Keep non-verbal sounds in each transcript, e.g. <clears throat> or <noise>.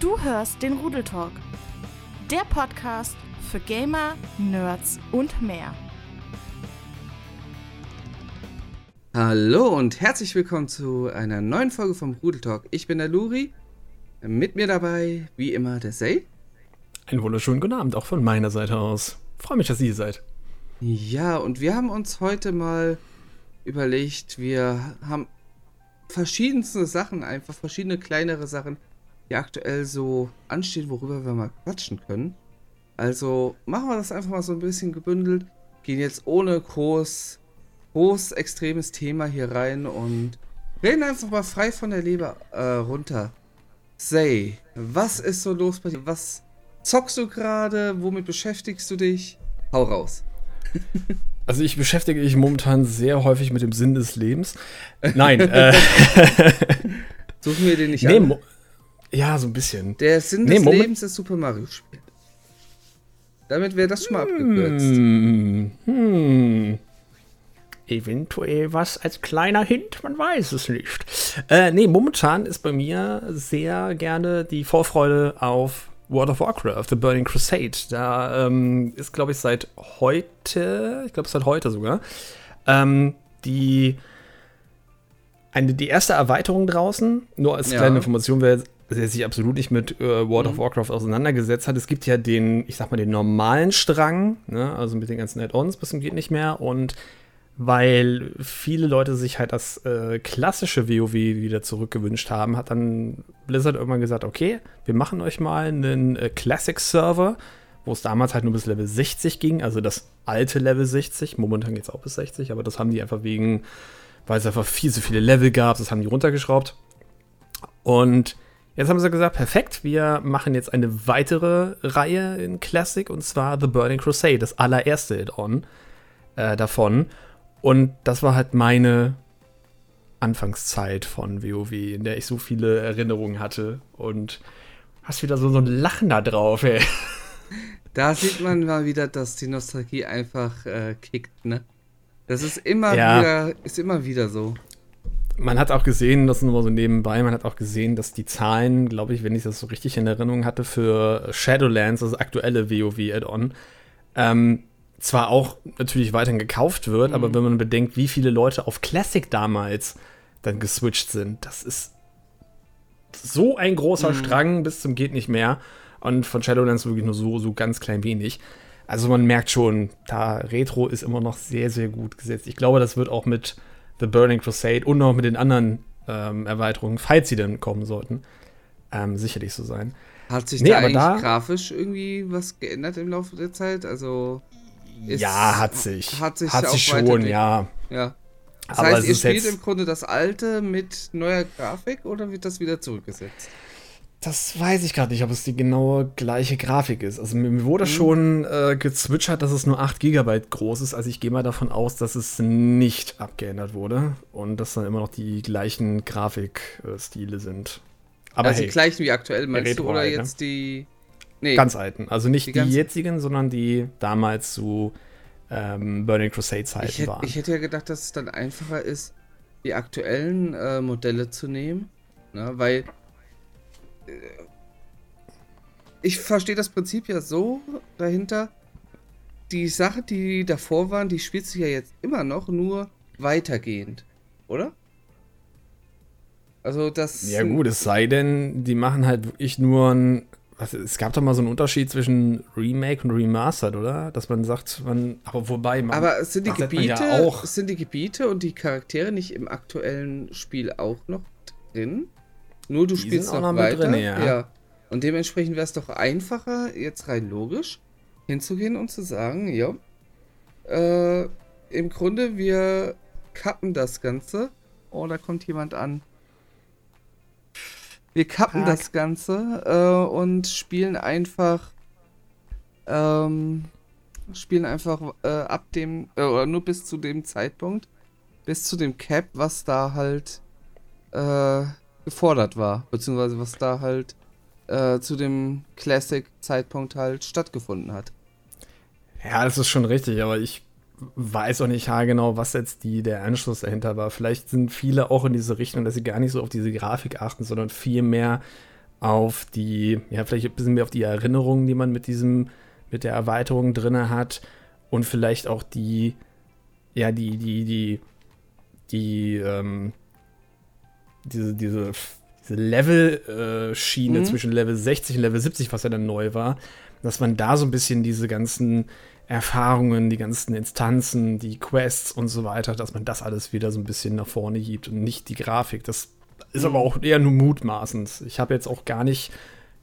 Du hörst den Rudeltalk, der Podcast für Gamer, Nerds und mehr. Hallo und herzlich willkommen zu einer neuen Folge vom Rudeltalk. Ich bin der Luri, mit mir dabei, wie immer, der Say. Einen wunderschönen guten Abend auch von meiner Seite aus. Freue mich, dass ihr seid. Ja, und wir haben uns heute mal überlegt, wir haben verschiedenste Sachen, einfach verschiedene kleinere Sachen, die aktuell so anstehen, worüber wir mal quatschen können. Also machen wir das einfach mal so ein bisschen gebündelt, gehen jetzt ohne groß, groß extremes Thema hier rein und reden einfach mal frei von der Leber äh, runter. Say, was ist so los bei dir? Was zockst du gerade? Womit beschäftigst du dich? Hau raus. <laughs> Also ich beschäftige mich momentan sehr häufig mit dem Sinn des Lebens. Nein. äh, <laughs> Suchen wir den nicht nee, an? Ja, so ein bisschen. Der Sinn Nee, des Moment- Lebens ist Super Mario Spiel. Damit wäre das schon mal abgekürzt. Hm, hm. Eventuell was als kleiner Hint, man weiß es nicht. Äh, nee, momentan ist bei mir sehr gerne die Vorfreude auf World of Warcraft, The Burning Crusade. Da ähm, ist, glaube ich, seit heute, ich glaube, seit heute sogar, ähm, die, eine, die erste Erweiterung draußen. Nur als Ja. kleine Information, wer der sich absolut nicht mit äh, World of Mhm. Warcraft auseinandergesetzt hat. Es gibt ja den, ich sag mal, den normalen Strang, ne? also mit den ganzen Add-ons bis zum geht nicht mehr. Und weil viele Leute sich halt das äh, klassische WoW wieder zurückgewünscht haben, hat dann Blizzard irgendwann gesagt, okay, wir machen euch mal einen äh, Classic-Server, wo es damals halt nur bis Level 60 ging, also das alte Level 60. Momentan geht es auch bis 60, aber das haben die einfach wegen, weil es einfach viel zu viele Level gab, das haben die runtergeschraubt. Und jetzt haben sie gesagt, perfekt, wir machen jetzt eine weitere Reihe in Classic und zwar The Burning Crusade, das allererste Add-on äh, davon. Und das war halt meine Anfangszeit von WoW, in der ich so viele Erinnerungen hatte. Und hast wieder so, so ein Lachen da drauf, ey. <laughs> Da sieht man mal wieder, dass die Nostalgie einfach äh, kickt, ne? Das ist immer Ja. wieder, ist immer wieder so. Man hat auch gesehen, das ist nur mal so nebenbei, man hat auch gesehen, dass die Zahlen, glaube ich, wenn ich das so richtig in Erinnerung hatte, für Shadowlands, das aktuelle WoW-Add-on, ähm, zwar auch natürlich weiterhin gekauft wird, aber wenn man bedenkt, wie viele Leute auf Classic damals dann geswitcht sind, das ist so ein großer Strang bis zum geht nicht mehr. Und von Shadowlands wirklich nur so, so ganz klein wenig. Also man merkt schon, da Retro ist immer noch sehr, sehr gut gesetzt. Ich glaube, das wird auch mit The Burning Crusade und noch mit den anderen ähm, Erweiterungen, falls sie denn kommen sollten, ähm, sicherlich so sein. Hat sich Nee, da eigentlich da- grafisch irgendwie was geändert im Laufe der Zeit? Also. ist- ja, hat sich. Hat sich, hat sich schon, ja. Ja. Das Aber heißt, es ihr ist spielt jetzt- im Grunde das alte mit neuer Grafik oder wird das wieder zurückgesetzt? Das weiß ich gerade nicht, ob es die genaue gleiche Grafik ist. Also mir wurde Mhm. schon äh, gezwitschert, dass es nur 8 GB groß ist. Also ich gehe mal davon aus, dass es nicht abgeändert wurde und dass dann immer noch die gleichen Grafikstile sind. Aber also hey, die gleichen wie aktuell, meinst du? Oder halt, ne? jetzt die. Nee, ganz alten. Also nicht Die die, jetzigen, sondern die damals zu ähm, Burning Crusade Zeiten ich, hätte, waren. ich hätte ja gedacht, dass es dann einfacher ist, die aktuellen äh, Modelle zu nehmen. Ne? Weil. Ich verstehe das Prinzip ja so dahinter. Die Sache, die davor waren, die spielt sich ja jetzt immer noch, nur weitergehend. Oder? Also das. Ja, gut, es sei denn, die machen halt wirklich nur ein. Was, es gab doch mal so einen Unterschied zwischen Remake und Remastered, oder? Dass man sagt, man. Aber wobei, man. Aber sind die Gebiete, ja auch. sind die Gebiete und die Charaktere nicht im aktuellen Spiel auch noch drin? Nur du Die spielst noch noch weiter. drin, ja. Und dementsprechend wäre es doch einfacher, jetzt rein logisch, hinzugehen und zu sagen, ja, äh, im Grunde, wir cutten das Ganze. Oh, da kommt jemand an. Wir cutten Tag. das Ganze äh, und spielen einfach ähm, spielen einfach äh, ab dem, äh, oder nur bis zu dem Zeitpunkt, bis zu dem Cap, was da halt äh, gefordert war, beziehungsweise was da halt äh, zu dem Classic-Zeitpunkt halt stattgefunden hat. Ja, das ist schon richtig, aber ich weiß auch nicht haargenau, was jetzt die, der Anschluss dahinter war. Vielleicht sind viele auch in diese Richtung, dass sie gar nicht so auf diese Grafik achten, sondern viel mehr auf die, ja, vielleicht ein bisschen mehr auf die Erinnerungen, die man mit diesem, mit der Erweiterung drin hat und vielleicht auch die, ja, die, die, die, die, ähm, diese, diese, diese Level-Schiene mhm. zwischen Level 60 und Level 70, was ja dann neu war, dass man da so ein bisschen diese ganzen Erfahrungen, die ganzen Instanzen, die Quests und so weiter, dass man das alles wieder so ein bisschen nach vorne hebt und nicht die Grafik. Das ist aber auch eher nur mutmaßend. Ich habe jetzt auch gar nicht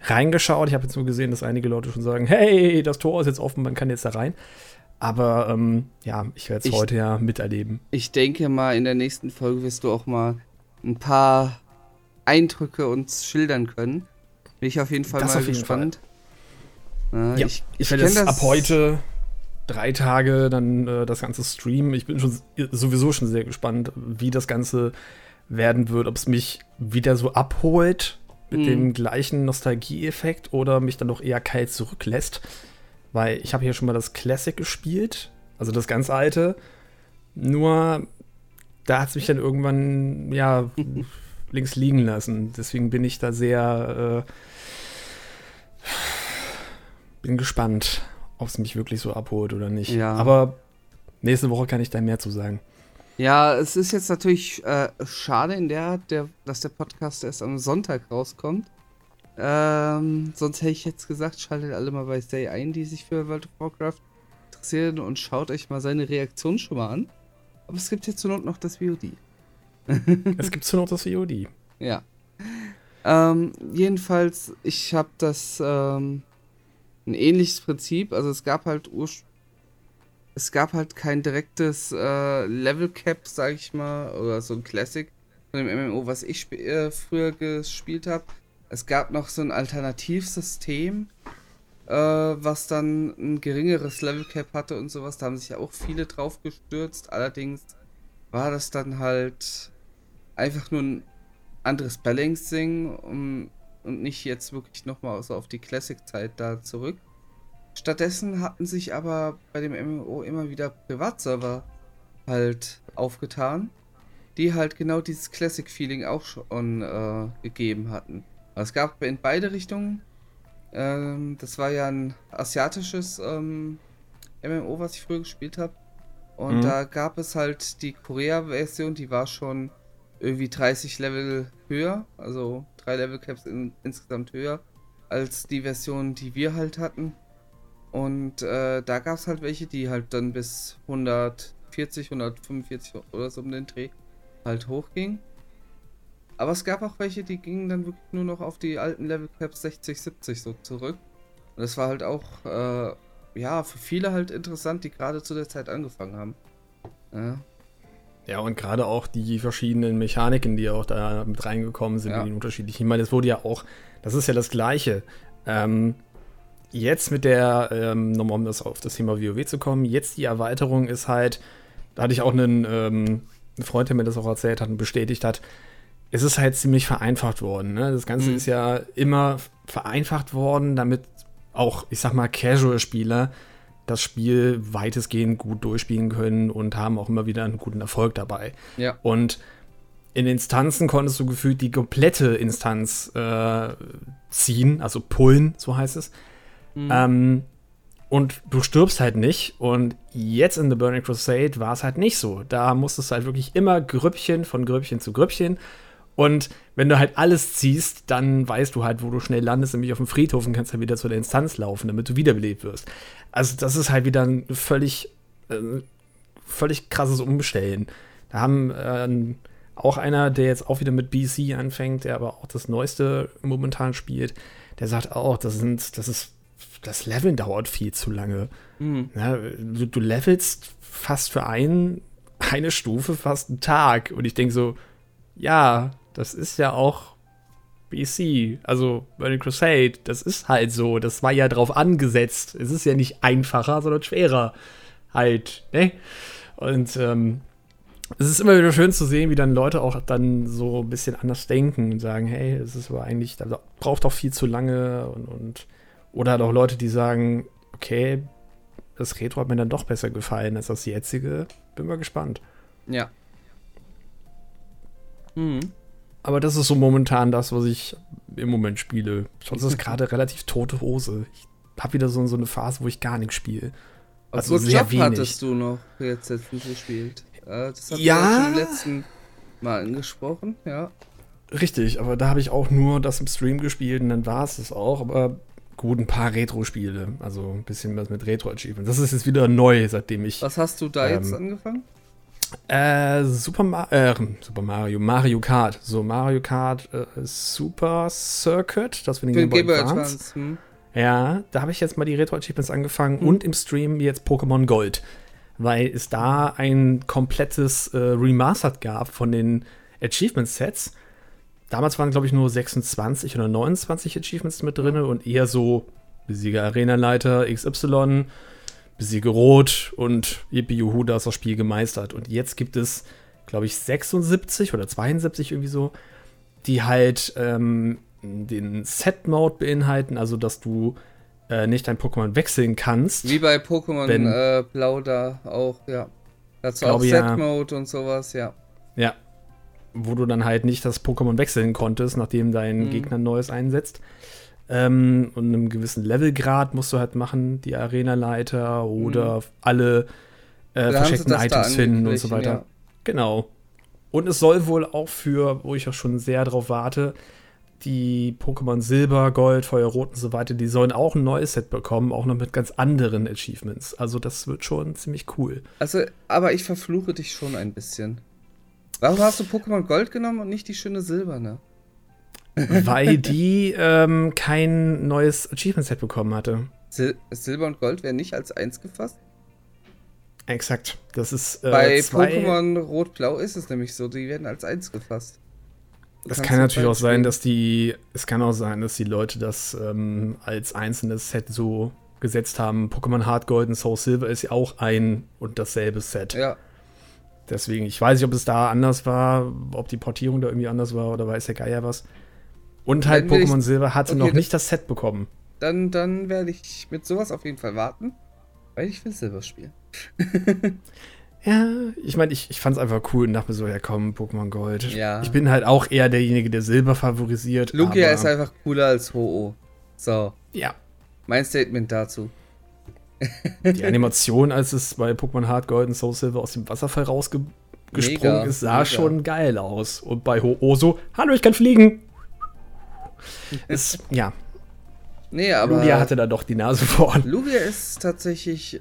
reingeschaut. Ich habe jetzt nur gesehen, dass einige Leute schon sagen, hey, das Tor ist jetzt offen, man kann jetzt da rein. Aber ähm, ja, ich werde es heute ja miterleben. Ich denke mal, in der nächsten Folge wirst du auch mal ein paar Eindrücke uns schildern können. Bin ich auf jeden Fall das mal gespannt. Fall. ja, ich, ich werde jetzt ab heute drei Tage dann äh, das Ganze streamen. Ich bin schon sowieso schon sehr gespannt, wie das Ganze werden wird, ob es mich wieder so abholt mit mhm. dem gleichen Nostalgieeffekt oder mich dann doch eher kalt zurücklässt. Weil ich habe hier schon mal das Classic gespielt, also das ganz alte. Nur da hat es mich dann irgendwann, ja, links liegen lassen. Deswegen bin ich da sehr, äh, bin gespannt, ob es mich wirklich so abholt oder nicht. Ja. Aber nächste Woche kann ich da mehr zu sagen. Ja, es ist jetzt natürlich äh, schade in der, der, dass der Podcast erst am Sonntag rauskommt. Ähm, sonst hätte ich jetzt gesagt, schaltet alle mal bei Stay ein, die sich für World of Warcraft interessieren und schaut euch mal seine Reaktion schon mal an. Aber es gibt jetzt zur Not noch das VOD. <laughs> es gibt zur Not das VOD. Ja. Ähm, jedenfalls, ich habe das ähm, ein ähnliches Prinzip. Also es gab halt ursprünglich es gab halt kein direktes äh, Level Cap, sag ich mal, oder so ein Classic von dem MMO, was ich äh, früher gespielt habe. Es gab noch so ein Alternativsystem, äh, was dann ein geringeres Level Cap hatte und sowas. Da haben sich ja auch viele drauf gestürzt. Allerdings war das dann halt einfach nur ein anderes Balancing um, und nicht jetzt wirklich nochmal so auf die Classic-Zeit da zurück. Stattdessen hatten sich aber bei dem MMO immer wieder Privatserver halt aufgetan, die halt genau dieses Classic-Feeling auch schon äh, gegeben hatten. Es gab in beide Richtungen. Ähm, das war ja ein asiatisches ähm, MMO, was ich früher gespielt habe. Und mhm. da gab es halt die Korea-Version, die war schon irgendwie 30 Level höher, also drei Level Caps in, insgesamt höher als die Version, die wir halt hatten. Und äh, da gab es halt welche, die halt dann bis 140, 145 oder so um den Dreh halt hochgingen. Aber es gab auch welche, die gingen dann wirklich nur noch auf die alten Level Caps 60, 70 so zurück. Und das war halt auch, äh, ja, für viele halt interessant, die gerade zu der Zeit angefangen haben. Ja. Ja, und gerade auch die verschiedenen Mechaniken, die auch da mit reingekommen sind, ja. die unterschiedlichen. Ich meine, es wurde ja auch, das ist ja das Gleiche. Ähm, jetzt mit der, ähm, nochmal um das auf das Thema WoW zu kommen, jetzt die Erweiterung ist halt, da hatte ich auch einen, ähm, einen Freund, der mir das auch erzählt hat und bestätigt hat, es ist halt ziemlich vereinfacht worden. Ne? Das Ganze mhm. ist ja immer vereinfacht worden, damit auch, ich sag mal, Casual-Spieler das Spiel weitestgehend gut durchspielen können und haben auch immer wieder einen guten Erfolg dabei. Ja. Und in Instanzen konntest du gefühlt die komplette Instanz äh, ziehen, also pullen, so heißt es. Mhm. Ähm, und du stirbst halt nicht. Und jetzt in The Burning Crusade war es halt nicht so. Da musstest du halt wirklich immer Grüppchen von Grüppchen zu Grüppchen. Und wenn du halt alles ziehst, dann weißt du halt, wo du schnell landest, nämlich auf dem Friedhof und kannst dann wieder zu der Instanz laufen, damit du wiederbelebt wirst. Also, das ist halt wieder ein völlig, äh, völlig krasses Umstellen. Da haben äh, auch einer, der jetzt auch wieder mit BC anfängt, der aber auch das Neueste momentan spielt, der sagt auch, das sind, das ist das Leveln dauert viel zu lange. Mhm. Ja, du, du, levelst fast für ein, eine Stufe fast einen Tag. Und ich denke so, ja, das ist ja auch BC, also Burning Crusade, das ist halt so. Das war ja drauf angesetzt. Es ist ja nicht einfacher, sondern schwerer. Halt, ne? Und ähm, es ist immer wieder schön zu sehen, wie dann Leute auch dann so ein bisschen anders denken und sagen, hey, es ist aber eigentlich, das braucht doch viel zu lange und, und oder halt auch Leute, die sagen, okay, das Retro hat mir dann doch besser gefallen als das jetzige. Bin mal gespannt. Ja. Mhm. Aber das ist so momentan das, was ich im Moment spiele. Sonst ist es <laughs> gerade relativ tote Hose. Ich habe wieder so, so eine Phase, wo ich gar nichts spiele. Also sehr Job wenig. hattest du noch jetzt letztens gespielt. Das haben ja. wir im letzten Mal angesprochen, ja. Richtig, aber da habe ich auch nur das im Stream gespielt und dann war es das auch. Aber gut, ein paar Retro-Spiele. Also ein bisschen was mit Retro-Achievement. Das ist jetzt wieder neu, seitdem ich. Was hast du da ähm, jetzt angefangen? Äh, Super, Ma äh, Super Mario, Mario Kart. So, Mario Kart äh, Super Circuit, das finde ich Game Boy. Advance hm. Ja, da habe ich jetzt mal die Retro-Achievements angefangen hm. und im Stream jetzt Pokémon Gold. Weil es da ein komplettes äh, Remastered gab von den Achievement-Sets. Damals waren, glaube ich, nur 26 oder 29 Achievements mit drin und eher so Besieger Arenaleiter XY, Besiege Rot und Yippie Juhu, da ist das Spiel gemeistert. Und jetzt gibt es, glaube ich, 76 oder 72 irgendwie so, die halt ähm, den Set-Mode beinhalten, also dass du äh, nicht dein Pokémon wechseln kannst. Wie bei Pokémon äh, Blau da auch, ja. Dazu auch Set-Mode ja. und sowas, ja. Ja. Wo du dann halt nicht das Pokémon wechseln konntest, nachdem dein mhm. Gegner ein neues einsetzt. Ähm, und einem gewissen Levelgrad musst du halt machen, die Arena-Leiter oder mhm. alle äh, versteckten Items finden und so weiter. Ja. Genau. Und es soll wohl auch für, wo ich auch schon sehr drauf warte, die Pokémon Silber, Gold, Feuer, Rot und so weiter, die sollen auch ein neues Set bekommen, auch noch mit ganz anderen Achievements. Also das wird schon ziemlich cool. Also, aber ich verfluche dich schon ein bisschen. Warum hast du Pokémon Gold genommen und nicht die schöne Silberne? <laughs> Weil die ähm, kein neues Achievement-Set bekommen hatte. Sil Silber und Gold werden nicht als eins gefasst? Exakt. Das ist. Äh, Bei Pokémon Rot-Blau ist es nämlich so, die werden als eins gefasst. Das kann natürlich auch sein, dass die. Es kann auch sein, dass die Leute das ähm, als einzelnes Set so gesetzt haben. Pokémon Hard Gold und Soul Silver ist ja auch ein und dasselbe Set. Ja. Deswegen, ich weiß nicht, ob es da anders war, ob die Portierung da irgendwie anders war oder weiß der Geier was. Und halt Pokémon Silber hatte okay, noch nicht das Set bekommen. Dann, dann werde ich mit sowas auf jeden Fall warten, weil ich will Silber spielen. <laughs> ja, ich meine, ich, ich fand es einfach cool und dachte mir so, ja komm, Pokémon Gold. Ja. Ich bin halt auch eher derjenige, der Silber favorisiert. Lugia ist einfach cooler als Ho-Oh. So. Ja. Mein Statement dazu. Die Animation, als es bei Pokémon Hard Gold und Soul Silver aus dem Wasserfall rausgesprungen ist, sah mega. schon geil aus. Und bei Ho-Oh so, hallo, ich kann fliegen. Ist, ja. Nee, aber. Lugia hatte da doch die Nase <laughs> vorn. Lugia ist tatsächlich,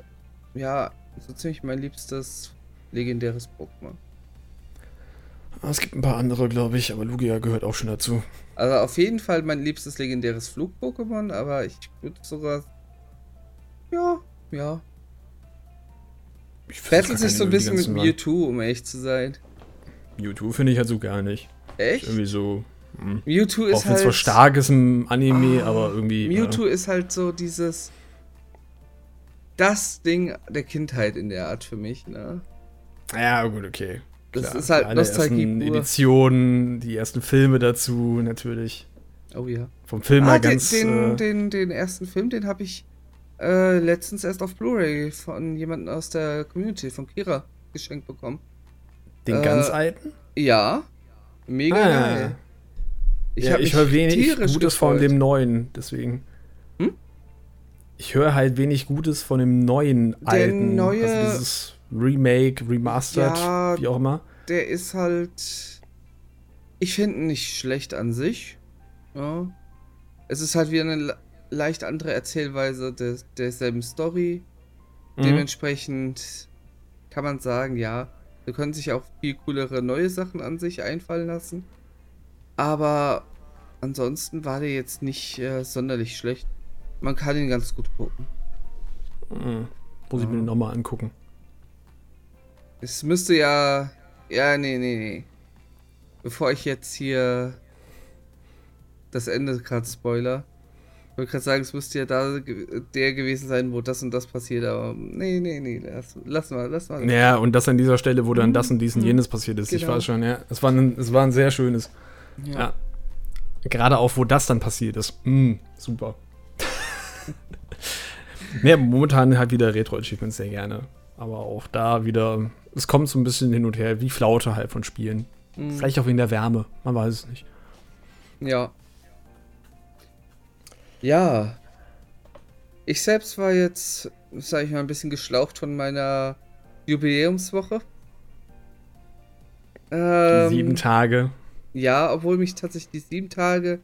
ja, so ziemlich mein liebstes legendäres Pokémon. Ah, es gibt ein paar andere, glaube ich, aber Lugia gehört auch schon dazu. Also auf jeden Fall mein liebstes legendäres Flug-Pokémon, aber ich würde sogar. Ja, ja. Ich Bettelt sich so ein bisschen mit Mewtwo, um ehrlich zu sein. Mewtwo finde ich halt so gar nicht. Echt? Irgendwie so hm. Mewtwo ist Auch halt. zwar stark ist im Anime, oh, aber irgendwie. Mewtwo ja. ist halt so dieses. Das Ding der Kindheit in der Art für mich, ne? Ja, gut, okay. Das Klar. ist halt Alle Nostalgie. Die Editionen, die ersten Filme dazu, natürlich. Oh ja. Vom Film ah, mal ganz. Den, äh, den, den, ersten Film, den habe ich äh, letztens erst auf Blu-ray von jemandem aus der Community, von Kira, geschenkt bekommen. Den äh, ganz alten? Ja. Mega ah, geil. Ich, ja, ich höre wenig Gutes gefreut. von dem neuen, deswegen. Hm? Ich höre halt wenig Gutes von dem neuen der alten. Neue, also dieses Remake, Remastered, ja, wie auch immer. Der ist halt. Ich finde ihn nicht schlecht an sich. Ja. Es ist halt wieder eine leicht andere Erzählweise des, derselben Story. Mhm. Dementsprechend kann man sagen, ja, da können sich auch viel coolere neue Sachen an sich einfallen lassen. Aber ansonsten war der jetzt nicht äh, sonderlich schlecht. Man kann ihn ganz gut gucken. Mhm. Muss ich mir den nochmal angucken. Es müsste ja. Ja, nee, nee, nee. Bevor ich jetzt hier das Ende gerade spoiler. Ich wollte gerade sagen, es müsste ja da der gewesen sein, wo das und das passiert, aber nee, nee, nee, lass, lass mal, lass mal. Ja, und das an dieser Stelle, wo dann das und dies und mhm. jenes passiert ist. Genau. Ich weiß schon, ja. Es war ein, es war ein sehr schönes. Ja. ja. Gerade auch, wo das dann passiert ist. Mm, super. <laughs> ja, momentan halt wieder Retro-Achievements sehr gerne. Aber auch da wieder, es kommt so ein bisschen hin und her, wie Flaute halt von Spielen. Mhm. Vielleicht auch wegen der Wärme, man weiß es nicht. Ja. Ja. Ich selbst war jetzt, sag ich mal, ein bisschen geschlaucht von meiner Jubiläumswoche. Ähm, Sieben Tage. Ja, obwohl mich tatsächlich die sieben Tage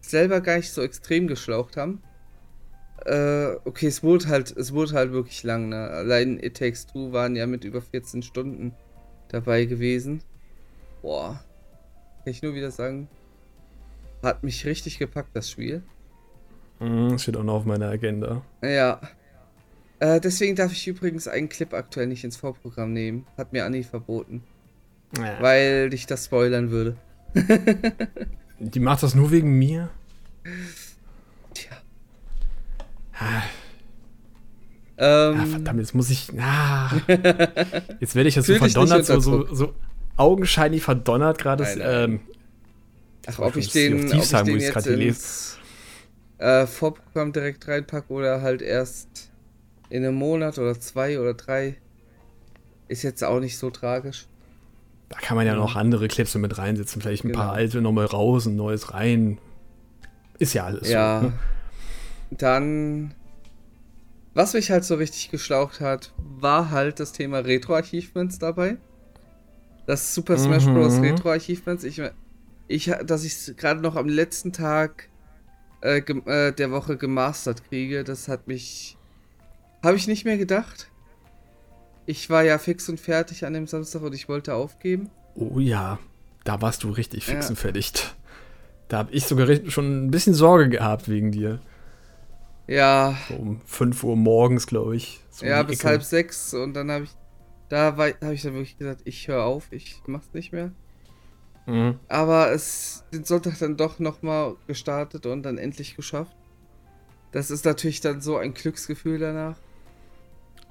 selber gar nicht so extrem geschlaucht haben. Äh, okay, es wurde halt, es wurde halt wirklich lang, ne? Allein It Takes Two waren ja mit über 14 Stunden dabei gewesen. Boah. Kann ich nur wieder sagen, hat mich richtig gepackt, das Spiel. Das steht auch noch auf meiner Agenda. Ja. Äh, deswegen darf ich übrigens einen Clip aktuell nicht ins Vorprogramm nehmen. Hat mir Anni verboten. Ja. Weil dich das spoilern würde. <laughs> Die macht das nur wegen mir? Tja. Ah, Ähm, ah, verdammt, jetzt muss ich. Ah, <laughs> jetzt werde ich jetzt so verdonnert, so, so, so augenscheinlich verdonnert gerade. Ähm, Ach, ob ich den, ob ich den ich's jetzt grad hier lese. ins äh, Vorprogramm direkt reinpacke oder halt erst in einem Monat oder zwei oder drei, ist jetzt auch nicht so tragisch. Da kann man ja noch andere Clips mit reinsetzen. Vielleicht ein paar Genau. alte nochmal raus, ein neues rein. Ist ja alles ja. so. Ne? Dann, was mich halt so richtig geschlaucht hat, war halt das Thema Retro-Achievements dabei. Das Super Smash Mhm. Bros. Retro-Achievements. Ich, ich, dass ich es gerade noch am letzten Tag äh, äh, der Woche gemastert kriege, das hat mich. Habe ich nicht mehr gedacht. Ich war ja fix und fertig an dem Samstag und ich wollte aufgeben. Oh ja, da warst du richtig fix Ja. und fertig. Da habe ich sogar schon ein bisschen Sorge gehabt wegen dir. Ja, So um 5 Uhr morgens, glaube ich. So ja, bis Ecke. halb sechs und dann habe ich. Da habe ich dann wirklich gesagt, ich höre auf, ich mach's nicht mehr. Mhm. Aber es den Sonntag dann doch nochmal gestartet und dann endlich geschafft. Das ist natürlich dann so ein Glücksgefühl danach.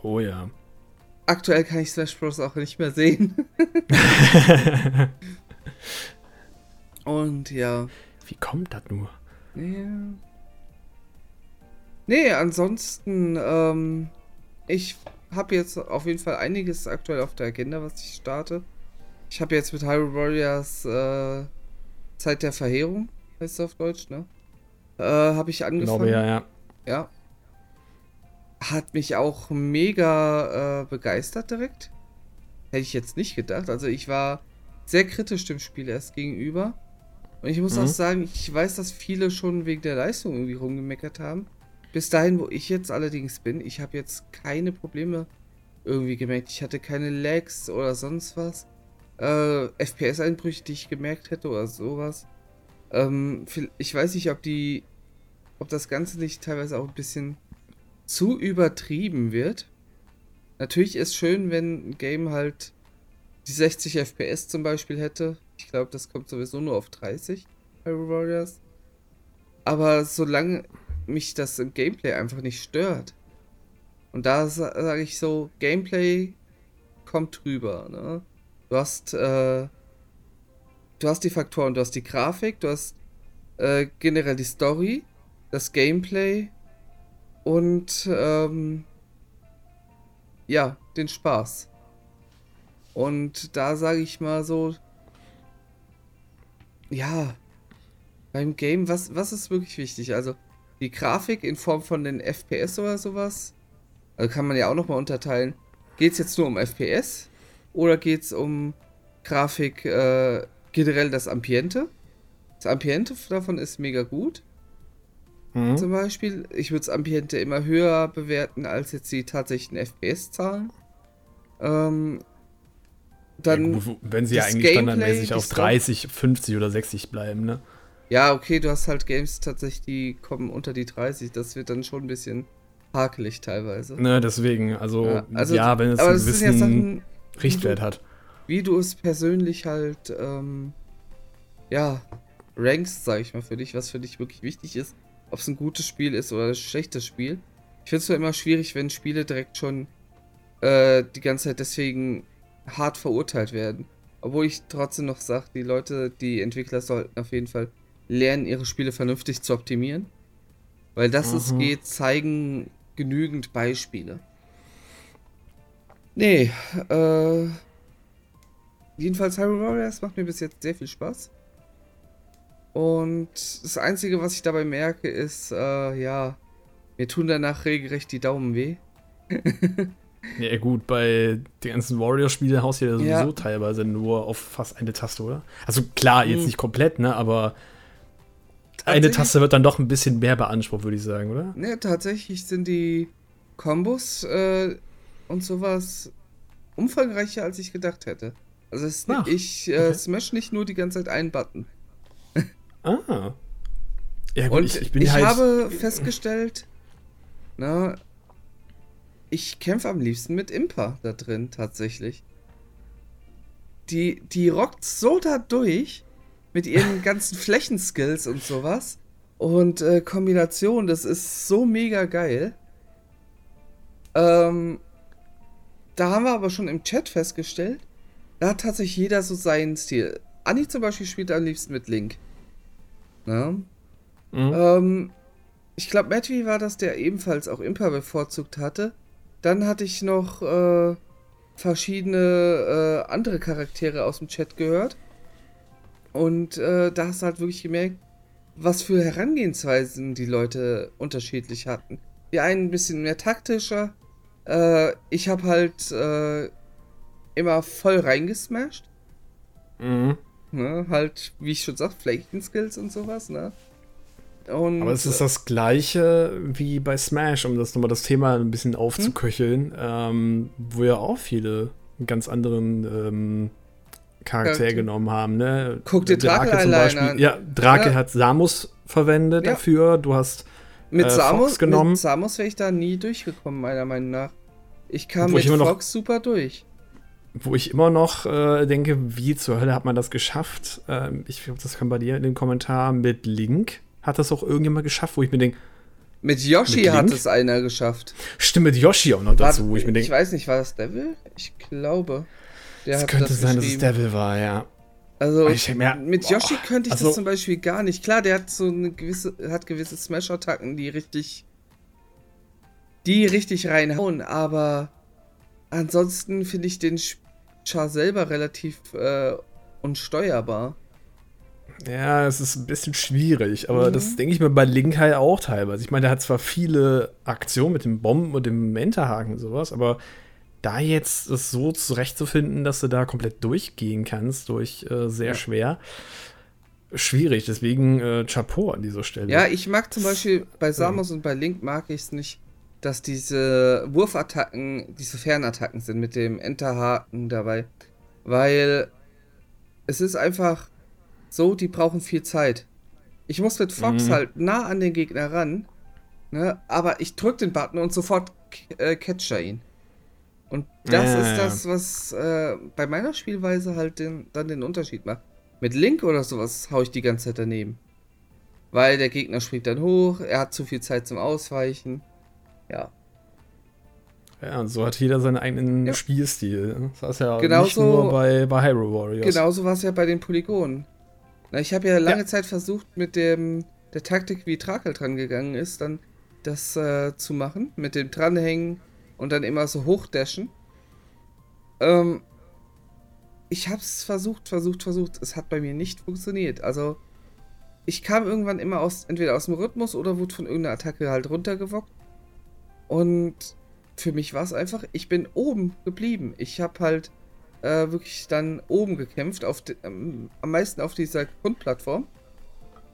Oh ja. Aktuell kann ich Smash Bros. auch nicht mehr sehen. <laughs> Und ja. Wie kommt das nur? Ja. Nee, ansonsten, ähm, ich habe jetzt auf jeden Fall einiges aktuell auf der Agenda, was ich starte. Ich habe jetzt mit Hyrule Warriors äh, Zeit der Verheerung, heißt es auf Deutsch, ne? Äh, habe ich Ich angefangen. glaube ja, ja. Ja. Hat mich auch mega äh, begeistert direkt. Hätte ich jetzt nicht gedacht. Also ich war sehr kritisch dem Spiel erst gegenüber. Und ich muss Mhm. auch sagen, ich weiß, dass viele schon wegen der Leistung irgendwie rumgemeckert haben. Bis dahin, wo ich jetzt allerdings bin, ich habe jetzt keine Probleme irgendwie gemerkt. Ich hatte keine Lags oder sonst was. Äh, FPS-Einbrüche, die ich gemerkt hätte oder sowas. Ähm, ich weiß nicht, ob die ob das Ganze nicht teilweise auch ein bisschen zu übertrieben wird. Natürlich ist schön, wenn ein Game halt die 60 FPS zum Beispiel hätte. Ich glaube, das kommt sowieso nur auf 30 bei Warriors. Aber solange mich das im Gameplay einfach nicht stört. Und da sa sage ich so, Gameplay kommt drüber. Ne? Du hast, äh, du hast die Faktoren, du hast die Grafik, du hast äh, generell die Story, das Gameplay und ähm, ja, den Spaß. Und da sage ich mal so, ja, beim Game, was, was ist wirklich wichtig? Also die Grafik in Form von den FPS oder sowas, also kann man ja auch nochmal unterteilen. Geht es jetzt nur um FPS oder geht es um Grafik, äh, generell das Ambiente? Das Ambiente davon ist mega gut Mhm. zum Beispiel. Ich würde das Ambiente immer höher bewerten als jetzt die tatsächlichen FPS-Zahlen. Ähm, dann, ja, gut, wenn sie ja eigentlich Gameplay, standardmäßig auf Story- 30, 50 oder 60 bleiben, ne? ja, okay, du hast halt Games tatsächlich, die kommen unter die 30. Das wird dann schon ein bisschen hakelig teilweise. Ne, deswegen, also Ja, ja, also- wenn es einen sind ja gewissen Sachen, Richtwert hat. wie du es persönlich halt, ähm, ja, rankst, sag ich mal, für dich, was für dich wirklich wichtig ist. Ob es ein gutes Spiel ist oder ein schlechtes Spiel. Ich finde es zwar immer schwierig, wenn Spiele direkt schon äh, die ganze Zeit deswegen hart verurteilt werden. Obwohl ich trotzdem noch sage, die Leute, die Entwickler sollten auf jeden Fall lernen, ihre Spiele vernünftig zu optimieren. Weil das es Mhm. geht, zeigen genügend Beispiele. Nee, äh, jedenfalls Hyrule Warriors macht mir bis jetzt sehr viel Spaß. Und das Einzige, was ich dabei merke, ist, äh, ja, mir tun danach regelrecht die Daumen weh. <laughs> ja, gut, bei den ganzen Warrior-Spielen haust du ja sowieso Ja. teilweise nur auf fast eine Taste, oder? Also klar, jetzt Hm. nicht komplett, ne, aber eine Taste wird dann doch ein bisschen mehr beansprucht, würde ich sagen, oder? Ne, tatsächlich sind die Kombos äh, und sowas umfangreicher, als ich gedacht hätte. Also es, ich äh, okay. smash nicht nur die ganze Zeit einen Button. Ah. Ja, gut, Und ich, ich, ich bin halt. habe festgestellt, na, ich kämpfe am liebsten mit Impa da drin, tatsächlich. Die, die rockt so da durch mit ihren <laughs> ganzen Flächenskills und sowas. Und äh, Kombination, das ist so mega geil. Ähm, da haben wir aber schon im Chat festgestellt, da hat tatsächlich jeder so seinen Stil. Anni zum Beispiel spielt am liebsten mit Link. Ne? Mhm. Ähm, ich glaube, Matty war das, der ebenfalls auch Impa bevorzugt hatte. Dann hatte ich noch äh, verschiedene äh, andere Charaktere aus dem Chat gehört. Und äh, da hast du halt wirklich gemerkt, was für Herangehensweisen die Leute unterschiedlich hatten. Die einen ein bisschen mehr taktischer. Äh, ich habe halt äh, immer voll reingesmashed. Mhm. Ne? Halt, wie ich schon sag, Flächenskills und sowas, ne? Und, Aber es ist das gleiche wie bei Smash, um das nochmal das Thema ein bisschen aufzuköcheln, ähm, wo ja auch viele einen ganz anderen ähm, Charakter Charakter. genommen haben. Ne? Guck dir Drake zum allein Beispiel. an. Ja, Drake Ja. hat Samus verwendet Ja. dafür. Du hast Mit äh, Samus, Fox genommen. mit Samus wäre ich da nie durchgekommen, meiner Meinung nach. Ich kam Wo mit ich Fox super durch. Wo ich immer noch äh, denke, wie zur Hölle hat man das geschafft? Ähm, ich glaube, das kam bei dir in den Kommentaren mit Link. Hat das auch irgendjemand geschafft, wo ich mir denke, Mit Yoshi Mit hat es einer geschafft. stimmt mit Yoshi auch noch dazu, War- wo ich mir denke, weiß nicht, war das Devil? Ich glaube. Es könnte das sein, dass es. Devil war, ja. Also Ich mir, mit boah, Yoshi könnte ich also- das zum Beispiel gar nicht. Klar, der hat so eine gewisse, hat gewisse Smash-Attacken, die richtig, die richtig reinhauen, aber ansonsten finde ich den Char selber relativ äh, unsteuerbar. Ja, es ist ein bisschen schwierig, aber Mhm. das denke ich mir bei Link halt auch teilweise. Ich meine, der hat zwar viele Aktionen mit den Bomben und dem Enterhaken und sowas, aber da jetzt es so zurechtzufinden, dass du da komplett durchgehen kannst, durch äh, sehr Ja. schwer, schwierig. Deswegen äh, Chapeau an dieser Stelle. Ja, ich mag zum Beispiel bei Samus und bei Link mag ich es nicht, dass diese Wurfattacken, diese Fernattacken sind mit dem Enterhaken dabei. Weil es ist einfach so, die brauchen viel Zeit. Ich muss mit Fox Mhm. halt nah an den Gegner ran, ne? aber ich drück den Button und sofort äh, catch er ihn. Und das Ja, ist das, was äh, bei meiner Spielweise halt den, dann den Unterschied macht. Mit Link oder sowas hau ich die ganze Zeit daneben. Weil der Gegner springt dann hoch, er hat zu viel Zeit zum Ausweichen. Ja. Ja, so hat jeder seinen eigenen Ja. Spielstil. Das ist ja nicht Genauso- nur bei, bei Hyrule Warriors. Genauso war es ja bei den Polygonen. Na, ich habe ja lange Ja. Zeit versucht, mit dem der Taktik, wie Trakel dran gegangen ist, dann das äh, zu machen. Mit dem Dranhängen und dann immer so hochdashen. Ähm, ich habe es versucht, versucht, versucht. Es hat bei mir nicht funktioniert. Also, ich kam irgendwann immer aus, entweder aus dem Rhythmus oder wurde von irgendeiner Attacke halt runtergewockt. Und für mich war es einfach, ich bin oben geblieben. Ich habe halt äh, wirklich dann oben gekämpft, auf de, ähm, am meisten auf dieser Grundplattform.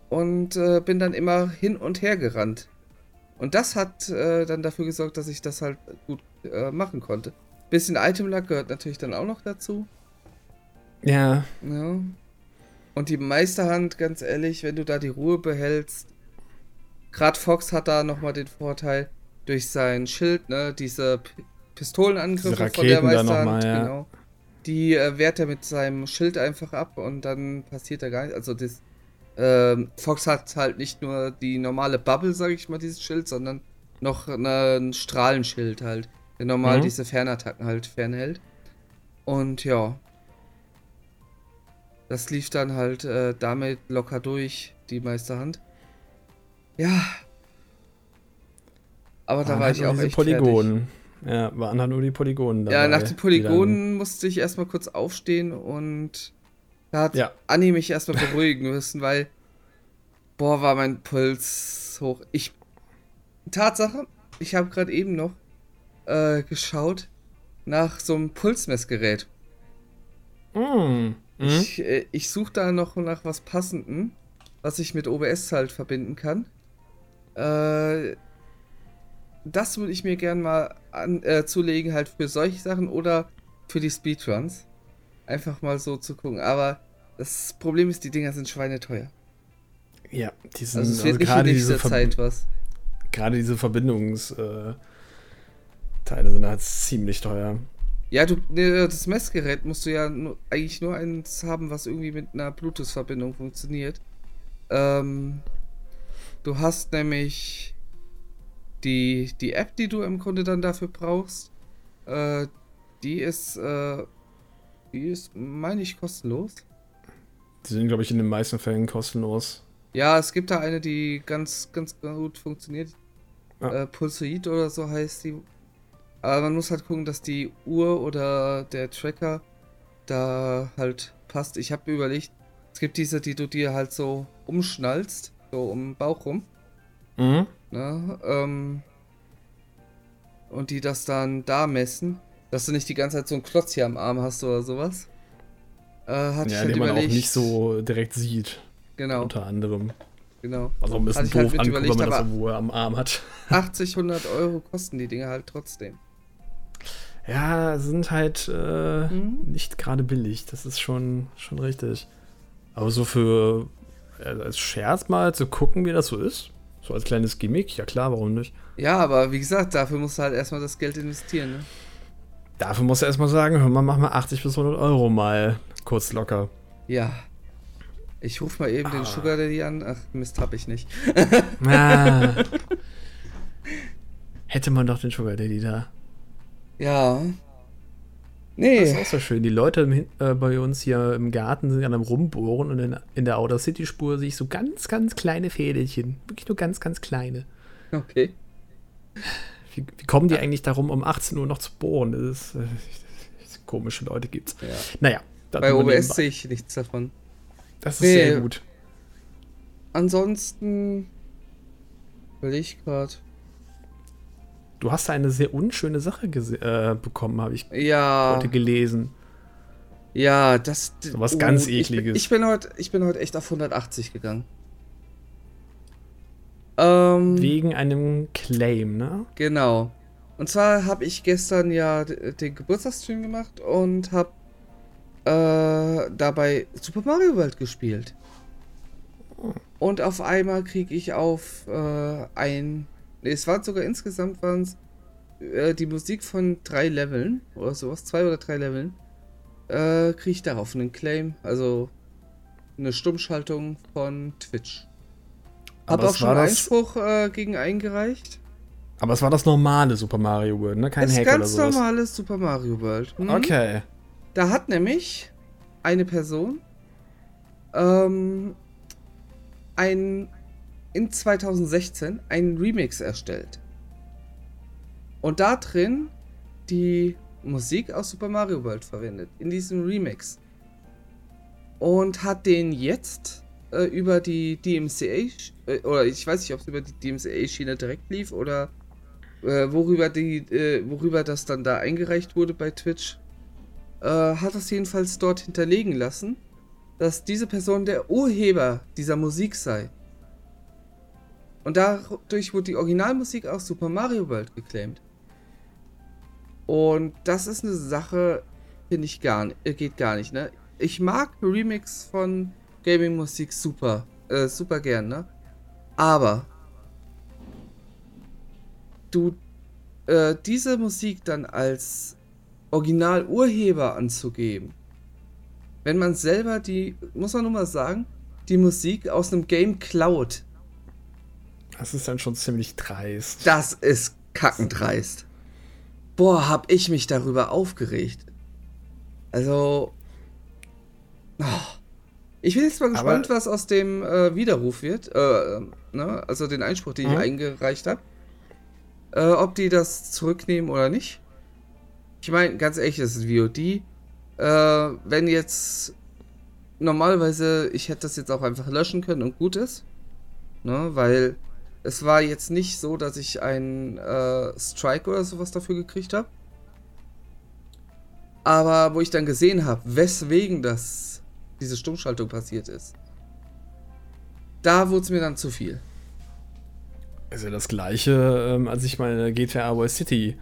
Und äh, bin dann immer hin und her gerannt. Und das hat äh, dann dafür gesorgt, dass ich das halt gut äh, machen konnte. Bisschen Item-Luck gehört natürlich dann auch noch dazu. Ja, Ja. Und die Meisterhand, ganz ehrlich, wenn du da die Ruhe behältst. Gerade Fox hat da nochmal den Vorteil durch sein Schild, ne, diese P Pistolenangriffe Diese von der Meisterhand, ja. genau. Die äh, wehrt er mit seinem Schild einfach ab und dann passiert da gar nichts. Also das, ähm, Fox hat halt nicht nur die normale Bubble, sage ich mal, dieses Schild, sondern noch ne, ein Strahlenschild halt, der normal Mhm. diese Fernattacken halt fernhält. Und ja, das lief dann halt äh, damit locker durch, die Meisterhand. Ja. Aber da war ich auch echt fertig. Polygonen. Ja, waren dann nur die Polygonen dabei. Ja, nach den Polygonen musste ich erstmal kurz aufstehen und da hat Ja. Anni mich erstmal beruhigen müssen, weil, boah, war mein Puls hoch. Ich, Tatsache, ich habe gerade eben noch äh, geschaut nach so einem Pulsmessgerät. Mm. Mhm. Ich, äh, ich suche da noch nach was Passendem, was ich mit OBS halt verbinden kann. Äh, das würde ich mir gern mal an, äh, zulegen, halt für solche Sachen oder für die Speedruns. Einfach mal so zu gucken. Aber das Problem ist, die Dinger sind schweineteuer. Ja, die sind Also es also wird nicht in gerade nächster diese, Ver Zeit was. gerade diese Verbindungsteile äh, sind halt ziemlich teuer. Ja, du, ne, das Messgerät musst du ja nur, eigentlich nur eins haben, was irgendwie mit einer Bluetooth-Verbindung funktioniert. Ähm, du hast nämlich die, die App, die du im Grunde dann dafür brauchst. Äh, die ist, äh, die ist, meine ich, kostenlos. Die sind, glaube ich, in den meisten Fällen kostenlos. Ja, es gibt da eine, die ganz, ganz gut funktioniert. Ja. Äh, Pulsoid oder so heißt die. Aber man muss halt gucken, dass die Uhr oder der Tracker da halt passt. Ich habe überlegt, es gibt diese, die du dir halt so umschnallst, so um den Bauch rum. Mhm. Ne? Ähm, und die das dann da messen, dass du nicht die ganze Zeit so einen Klotz hier am Arm hast oder sowas. Äh, hatte ich Ja, halt den man auch überlegt. nicht so direkt sieht, Genau, unter anderem. genau. Was auch ein bisschen Hatte ich halt doof mit anguckt, wenn man das irgendwo am Arm hat. <laughs> 80, 100 Euro kosten die Dinge halt trotzdem. Ja, sind halt äh, Mhm. nicht gerade billig. Das ist schon, schon richtig. Aber so für äh, als Scherz mal zu gucken, wie das so ist. So als kleines Gimmick, ja klar, warum nicht? Ja, aber wie gesagt, dafür musst du halt erstmal das Geld investieren. Ne? Dafür musst du erstmal sagen, hör mal, mach mal 80 bis 100 Euro mal kurz locker. Ja. Ich rufe mal eben den Ah. Sugar Daddy an. Ach, Mist, hab ich nicht. <laughs> <laughs> Ah. Hätte man doch den Sugar Daddy da. Ja. Das Nee. ist auch so schön. Die Leute äh, bei uns hier im Garten sind an einem Rumbohren und in, in der Outer City Spur sehe ich so ganz, ganz kleine Fädelchen. Wirklich nur ganz, ganz kleine. Okay. Wie, wie kommen die eigentlich darum, um 18 Uhr noch zu bohren? Das ist, äh, komische Leute gibt's. Ja. Naja, das Bei OBS sehe ich nichts davon. Das ist Nee. sehr gut. Ansonsten. Will ich gerade. Du hast da eine sehr unschöne Sache äh, bekommen, habe ich Ja. heute gelesen. Ja, das. So was ganz ich, bin- Ekliges. Ich bin heute, ich bin heute echt auf 180 gegangen. Ähm, Wegen einem Claim, ne? Genau. Und zwar habe ich gestern ja den Geburtstagsstream gemacht und habe äh, dabei Super Mario World gespielt. Und auf einmal kriege ich auf äh, ein. Nee, es waren sogar insgesamt waren es äh, die Musik von drei Leveln oder sowas, zwei oder drei Leveln. Äh, kriege ich darauf einen Claim, also eine Stummschaltung von Twitch. Hab Aber auch es schon war das- Einspruch äh, gegen eingereicht. Aber es war das normale Super Mario World, ne? Kein das ist Hack oder ganz sowas. normales Super Mario World. Mhm. Okay. Da hat nämlich eine Person ähm, ein, in 2016 einen Remix erstellt. Und da drin die Musik aus Super Mario World verwendet. In diesem Remix. Und hat den jetzt äh, über die DMCA, äh, oder ich weiß nicht, ob es über die DMCA-Schiene direkt lief oder äh, worüber, die, äh, worüber das dann da eingereicht wurde bei Twitch äh, hat das jedenfalls dort hinterlegen lassen, dass diese Person der Urheber dieser Musik sei. Und dadurch wurde die Originalmusik aus Super Mario World geclaimed. Und das ist eine Sache, finde ich gar nicht, äh, geht gar nicht, ne? Ich mag Remix von Gaming-Musik super, äh, super gern, ne? Aber du äh, diese Musik dann als Originalurheber anzugeben. Wenn man selber die, muss man nur mal sagen, die Musik aus einem Game klaut. Das ist dann schon ziemlich dreist. Das ist kackendreist. Boah, hab ich mich darüber aufgeregt. Also. Oh. Ich bin jetzt mal Aber- gespannt, was aus dem äh, Widerruf wird. Äh, ne? Also den Einspruch, den ich Mhm. eingereicht habe. äh, ob die das zurücknehmen oder nicht. Ich meine, ganz ehrlich, es ist VOD. Äh, wenn jetzt normalerweise, ich hätte das jetzt auch einfach löschen können und gut ist. Ne, weil es war jetzt nicht so, dass ich einen äh, Strike oder sowas dafür gekriegt habe. Aber wo ich dann gesehen habe, weswegen das, diese Stummschaltung passiert ist, da wurde es mir dann zu viel. Ist ja das gleiche, ähm, als ich meine GTA Vice City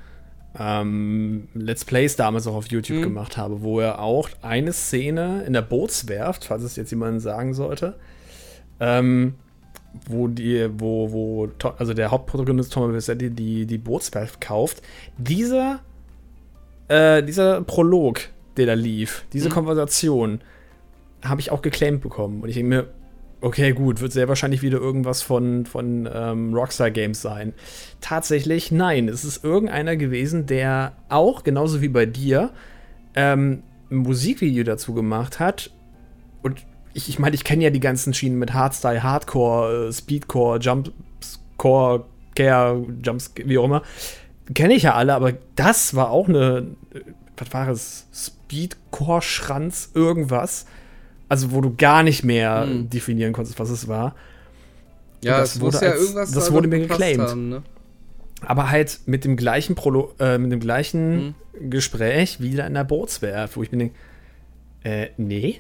ähm, Let's Plays damals auch auf YouTube mhm. gemacht habe, wo er auch eine Szene in der Bootswerft, falls es jetzt jemand sagen sollte, ähm, wo die, wo, wo, also der Hauptprotagonist Thomas Versetti die, die Bootswerft kauft, dieser, äh, dieser Prolog, der da lief, diese mhm. Konversation, habe ich auch geclaimed bekommen. Und ich denke mir, Okay, gut, wird sehr wahrscheinlich wieder irgendwas von, von ähm, Rockstar Games sein. Tatsächlich, nein, es ist irgendeiner gewesen, der auch, genauso wie bei dir, ähm, ein Musikvideo dazu gemacht hat. Und ich, ich meine, ich kenne ja die ganzen Schienen mit Hardstyle, Hardcore, äh, Speedcore, Jumpscore, Care, Jumps, wie auch immer. Kenne ich ja alle, aber das war auch eine, äh, was war es? Speedcore-Schranz, irgendwas also wo du gar nicht mehr hm. definieren konntest, was es war. Ja, das wurde, ja als, irgendwas das wurde mir geclaimed. Haben, ne? Aber halt mit dem gleichen Prolo äh, mit dem gleichen hm. Gespräch wieder in der Bootswerft, wo ich mir denke, äh, nee.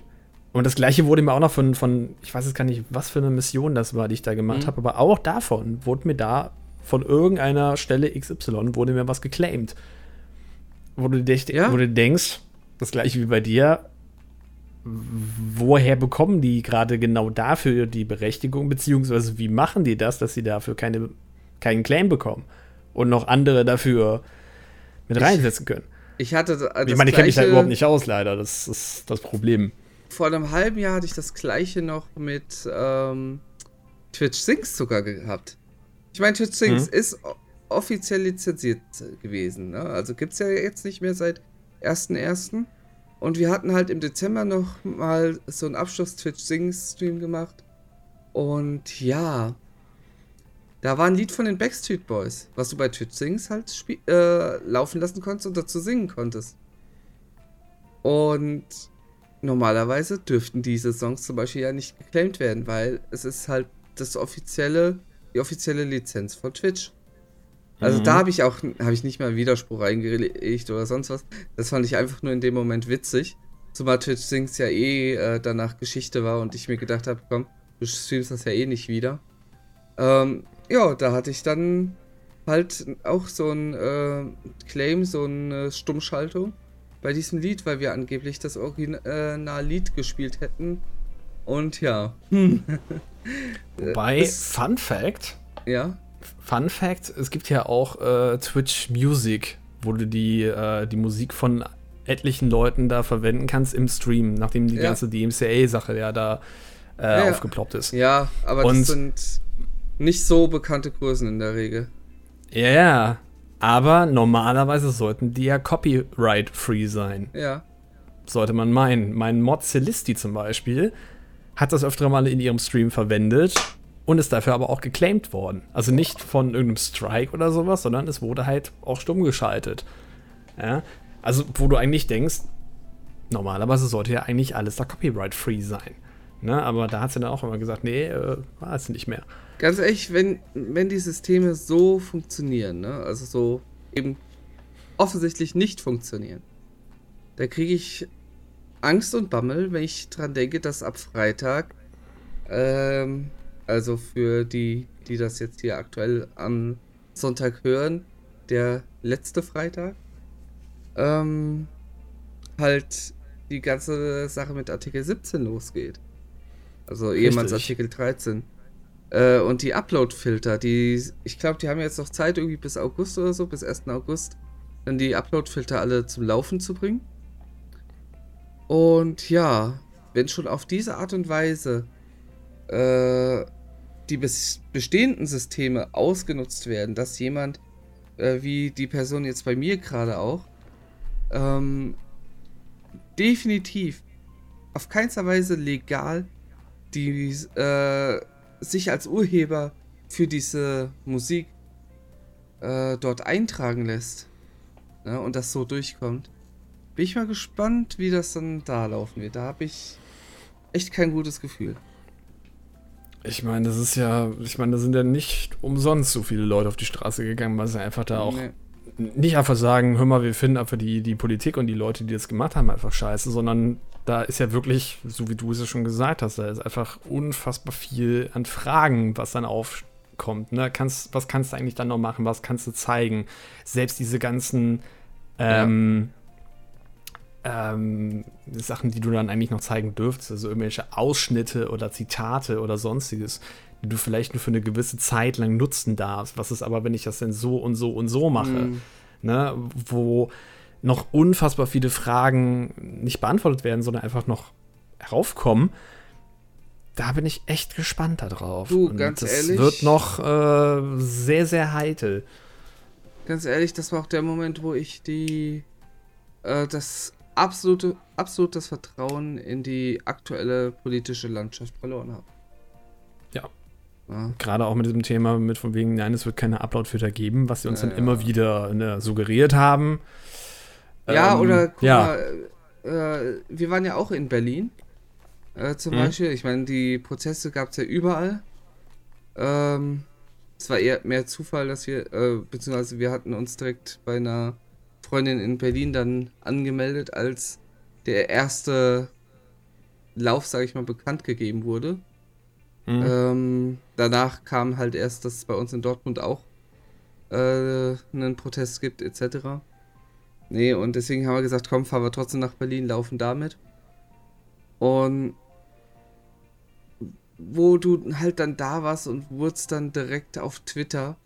Und das gleiche wurde mir auch noch von, von, ich weiß jetzt gar nicht, was für eine Mission das war, die ich da gemacht hm. habe, aber auch davon wurde mir da von irgendeiner Stelle XY wurde mir was geclaimed. Wo du, dich, ja? wo du denkst, das gleiche wie bei dir, woher bekommen die gerade genau dafür die Berechtigung, beziehungsweise wie machen die das, dass sie dafür keine, keinen Claim bekommen und noch andere dafür mit reinsetzen können? Ich hatte das Ich meine, ich kenne mich da überhaupt nicht aus, leider. Das ist das Problem. Vor einem halben Jahr hatte ich das gleiche noch mit ähm, Twitch Sings sogar gehabt. Ich meine, Twitch Sings mhm. ist offiziell lizenziert gewesen. Ne? Also gibt es ja jetzt nicht mehr seit 1.1. Und wir hatten halt im Dezember noch mal so einen Abschluss-Twitch-Sing-Stream gemacht. Und ja, da war ein Lied von den Backstreet Boys, was du bei Twitch Sings halt äh, laufen lassen konntest und dazu singen konntest. Und normalerweise dürften diese Songs zum Beispiel ja nicht geclaimed werden, weil es ist halt das offizielle, die offizielle Lizenz von Twitch. Also mhm. da habe ich auch hab ich nicht mal einen Widerspruch reingelegt oder sonst was. Das fand ich einfach nur in dem Moment witzig. Zumal Twitch Sings ja eh äh, danach Geschichte war und ich mir gedacht habe, komm, du streamst das ja eh nicht wieder. Ähm, ja, da hatte ich dann halt auch so ein äh, Claim, so eine Stummschaltung bei diesem Lied, weil wir angeblich das Originallied gespielt hätten. Und ja. <laughs> Wobei, Fun Fact. Ja. Fun Fact: Es gibt ja auch äh, Twitch Music, wo du die, äh, die Musik von etlichen Leuten da verwenden kannst im Stream, nachdem die ja. ganze DMCA-Sache ja da äh, ja, aufgeploppt ist. Ja, aber Und das sind nicht so bekannte Kursen in der Regel. Ja, ja. Aber normalerweise sollten die ja copyright-free sein. Ja. Sollte man meinen. Mein Mod Celisti zum Beispiel hat das öfter mal in ihrem Stream verwendet und ist dafür aber auch geclaimed worden. Also nicht von irgendeinem Strike oder sowas, sondern es wurde halt auch stumm geschaltet. Ja? Also, wo du eigentlich denkst, normalerweise sollte ja eigentlich alles da copyright-free sein. Ne? Aber da hat sie dann auch immer gesagt, nee, äh, war es nicht mehr. Ganz ehrlich, wenn, wenn die Systeme so funktionieren, ne? also so eben offensichtlich nicht funktionieren, da kriege ich Angst und Bammel, wenn ich dran denke, dass ab Freitag ähm, also für die, die das jetzt hier aktuell am Sonntag hören, der letzte Freitag, ähm, halt die ganze Sache mit Artikel 17 losgeht. Also Ehemanns Artikel 13. Äh, und die Upload-Filter, die, ich glaube, die haben jetzt noch Zeit, irgendwie bis August oder so, bis 1. August, dann die Upload-Filter alle zum Laufen zu bringen. Und ja, wenn schon auf diese Art und Weise äh, die bestehenden Systeme ausgenutzt werden, dass jemand, äh, wie die Person jetzt bei mir gerade auch, ähm, definitiv auf keinster Weise legal die, äh, sich als Urheber für diese Musik äh, dort eintragen lässt ne, und das so durchkommt, bin ich mal gespannt, wie das dann da laufen wird. Da habe ich echt kein gutes Gefühl. Ich meine, das ist ja, ich meine, da sind ja nicht umsonst so viele Leute auf die Straße gegangen, weil sie einfach da auch nee. Nicht einfach sagen, hör mal, wir finden einfach die, die Politik und die Leute, die das gemacht haben, einfach scheiße, sondern da ist ja wirklich, so wie du es ja schon gesagt hast, da ist einfach unfassbar viel an Fragen, was dann aufkommt. Ne? Kannst, was kannst du eigentlich dann noch machen? Was kannst du zeigen? Selbst diese ganzen ähm, ja. ähm, Sachen, die du dann eigentlich noch zeigen dürftest, also irgendwelche Ausschnitte oder Zitate oder sonstiges, die du vielleicht nur für eine gewisse Zeit lang nutzen darfst. Was ist aber, wenn ich das denn so und so und so mache? Mhm. Ne? Wo noch unfassbar viele Fragen nicht beantwortet werden, sondern einfach noch heraufkommen. Da bin ich echt gespannt darauf. Du, ganz das ehrlich. wird noch äh, sehr, sehr heikel. Ganz ehrlich, das war auch der Moment, wo ich die äh, das absolute, absolutes Vertrauen in die aktuelle politische Landschaft verloren habe. Ja. Gerade auch mit diesem Thema mit von wegen, nein, es wird keine Upload-Filter geben, was sie uns ja, dann ja. immer wieder ne, suggeriert haben. Ja, ähm, oder guck ja. mal, äh, wir waren ja auch in Berlin. Äh, zum mhm. Beispiel. Ich meine, die Prozesse gab es ja überall. Ähm, es war eher mehr Zufall, dass wir, äh, beziehungsweise wir hatten uns direkt bei einer Freundin in Berlin dann angemeldet, als der erste Lauf, sage ich mal, bekannt gegeben wurde. Mhm. Ähm, danach kam halt erst, dass es bei uns in Dortmund auch äh, einen Protest gibt, etc. Nee, und deswegen haben wir gesagt, komm, fahren wir trotzdem nach Berlin, laufen damit. Und wo du halt dann da warst und wurdest dann direkt auf Twitter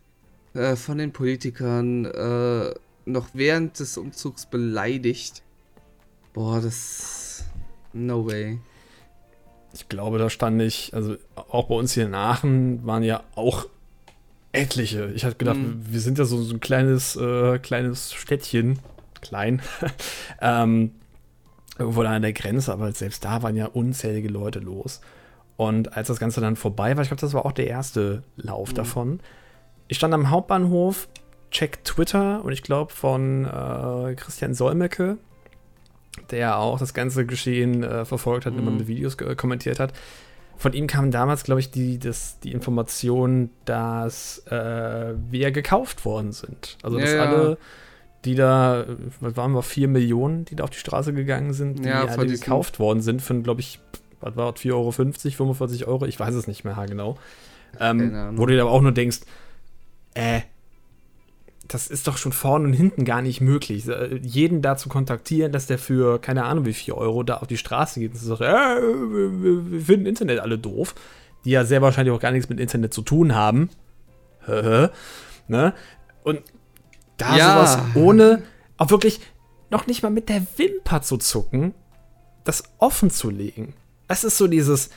äh, von den Politikern äh, noch während des Umzugs beleidigt. Boah, das. No way. Ich glaube, da stand ich, also auch bei uns hier in Aachen waren ja auch etliche. Ich hatte gedacht, mm. wir sind ja so, so ein kleines, äh, kleines Städtchen klein. <laughs> ähm, irgendwo da an der Grenze, aber selbst da waren ja unzählige Leute los. Und als das Ganze dann vorbei war, ich glaube, das war auch der erste Lauf mhm. davon. Ich stand am Hauptbahnhof, check Twitter und ich glaube von äh, Christian Solmecke, der auch das ganze Geschehen äh, verfolgt hat, mhm. immer mit Videos kommentiert hat. Von ihm kam damals, glaube ich, die, das, die Information, dass äh, wir gekauft worden sind. Also, dass ja, alle die da, was waren wir, 4 Millionen, die da auf die Straße gegangen sind, die ja, alle gekauft worden sind von, glaube ich, was war das, 4,50 Euro, 45 Euro, ich weiß es nicht mehr genau. Ähm, wo du dir aber auch nur denkst, äh, das ist doch schon vorne und hinten gar nicht möglich. Äh, jeden da zu kontaktieren, dass der für, keine Ahnung wie 4 Euro da auf die Straße geht und sagt, äh, wir, wir finden Internet alle doof, die ja sehr wahrscheinlich auch gar nichts mit Internet zu tun haben. ne? Und da ja. sowas ohne auch wirklich noch nicht mal mit der Wimper zu zucken, das offen zu legen. Das ist so dieses.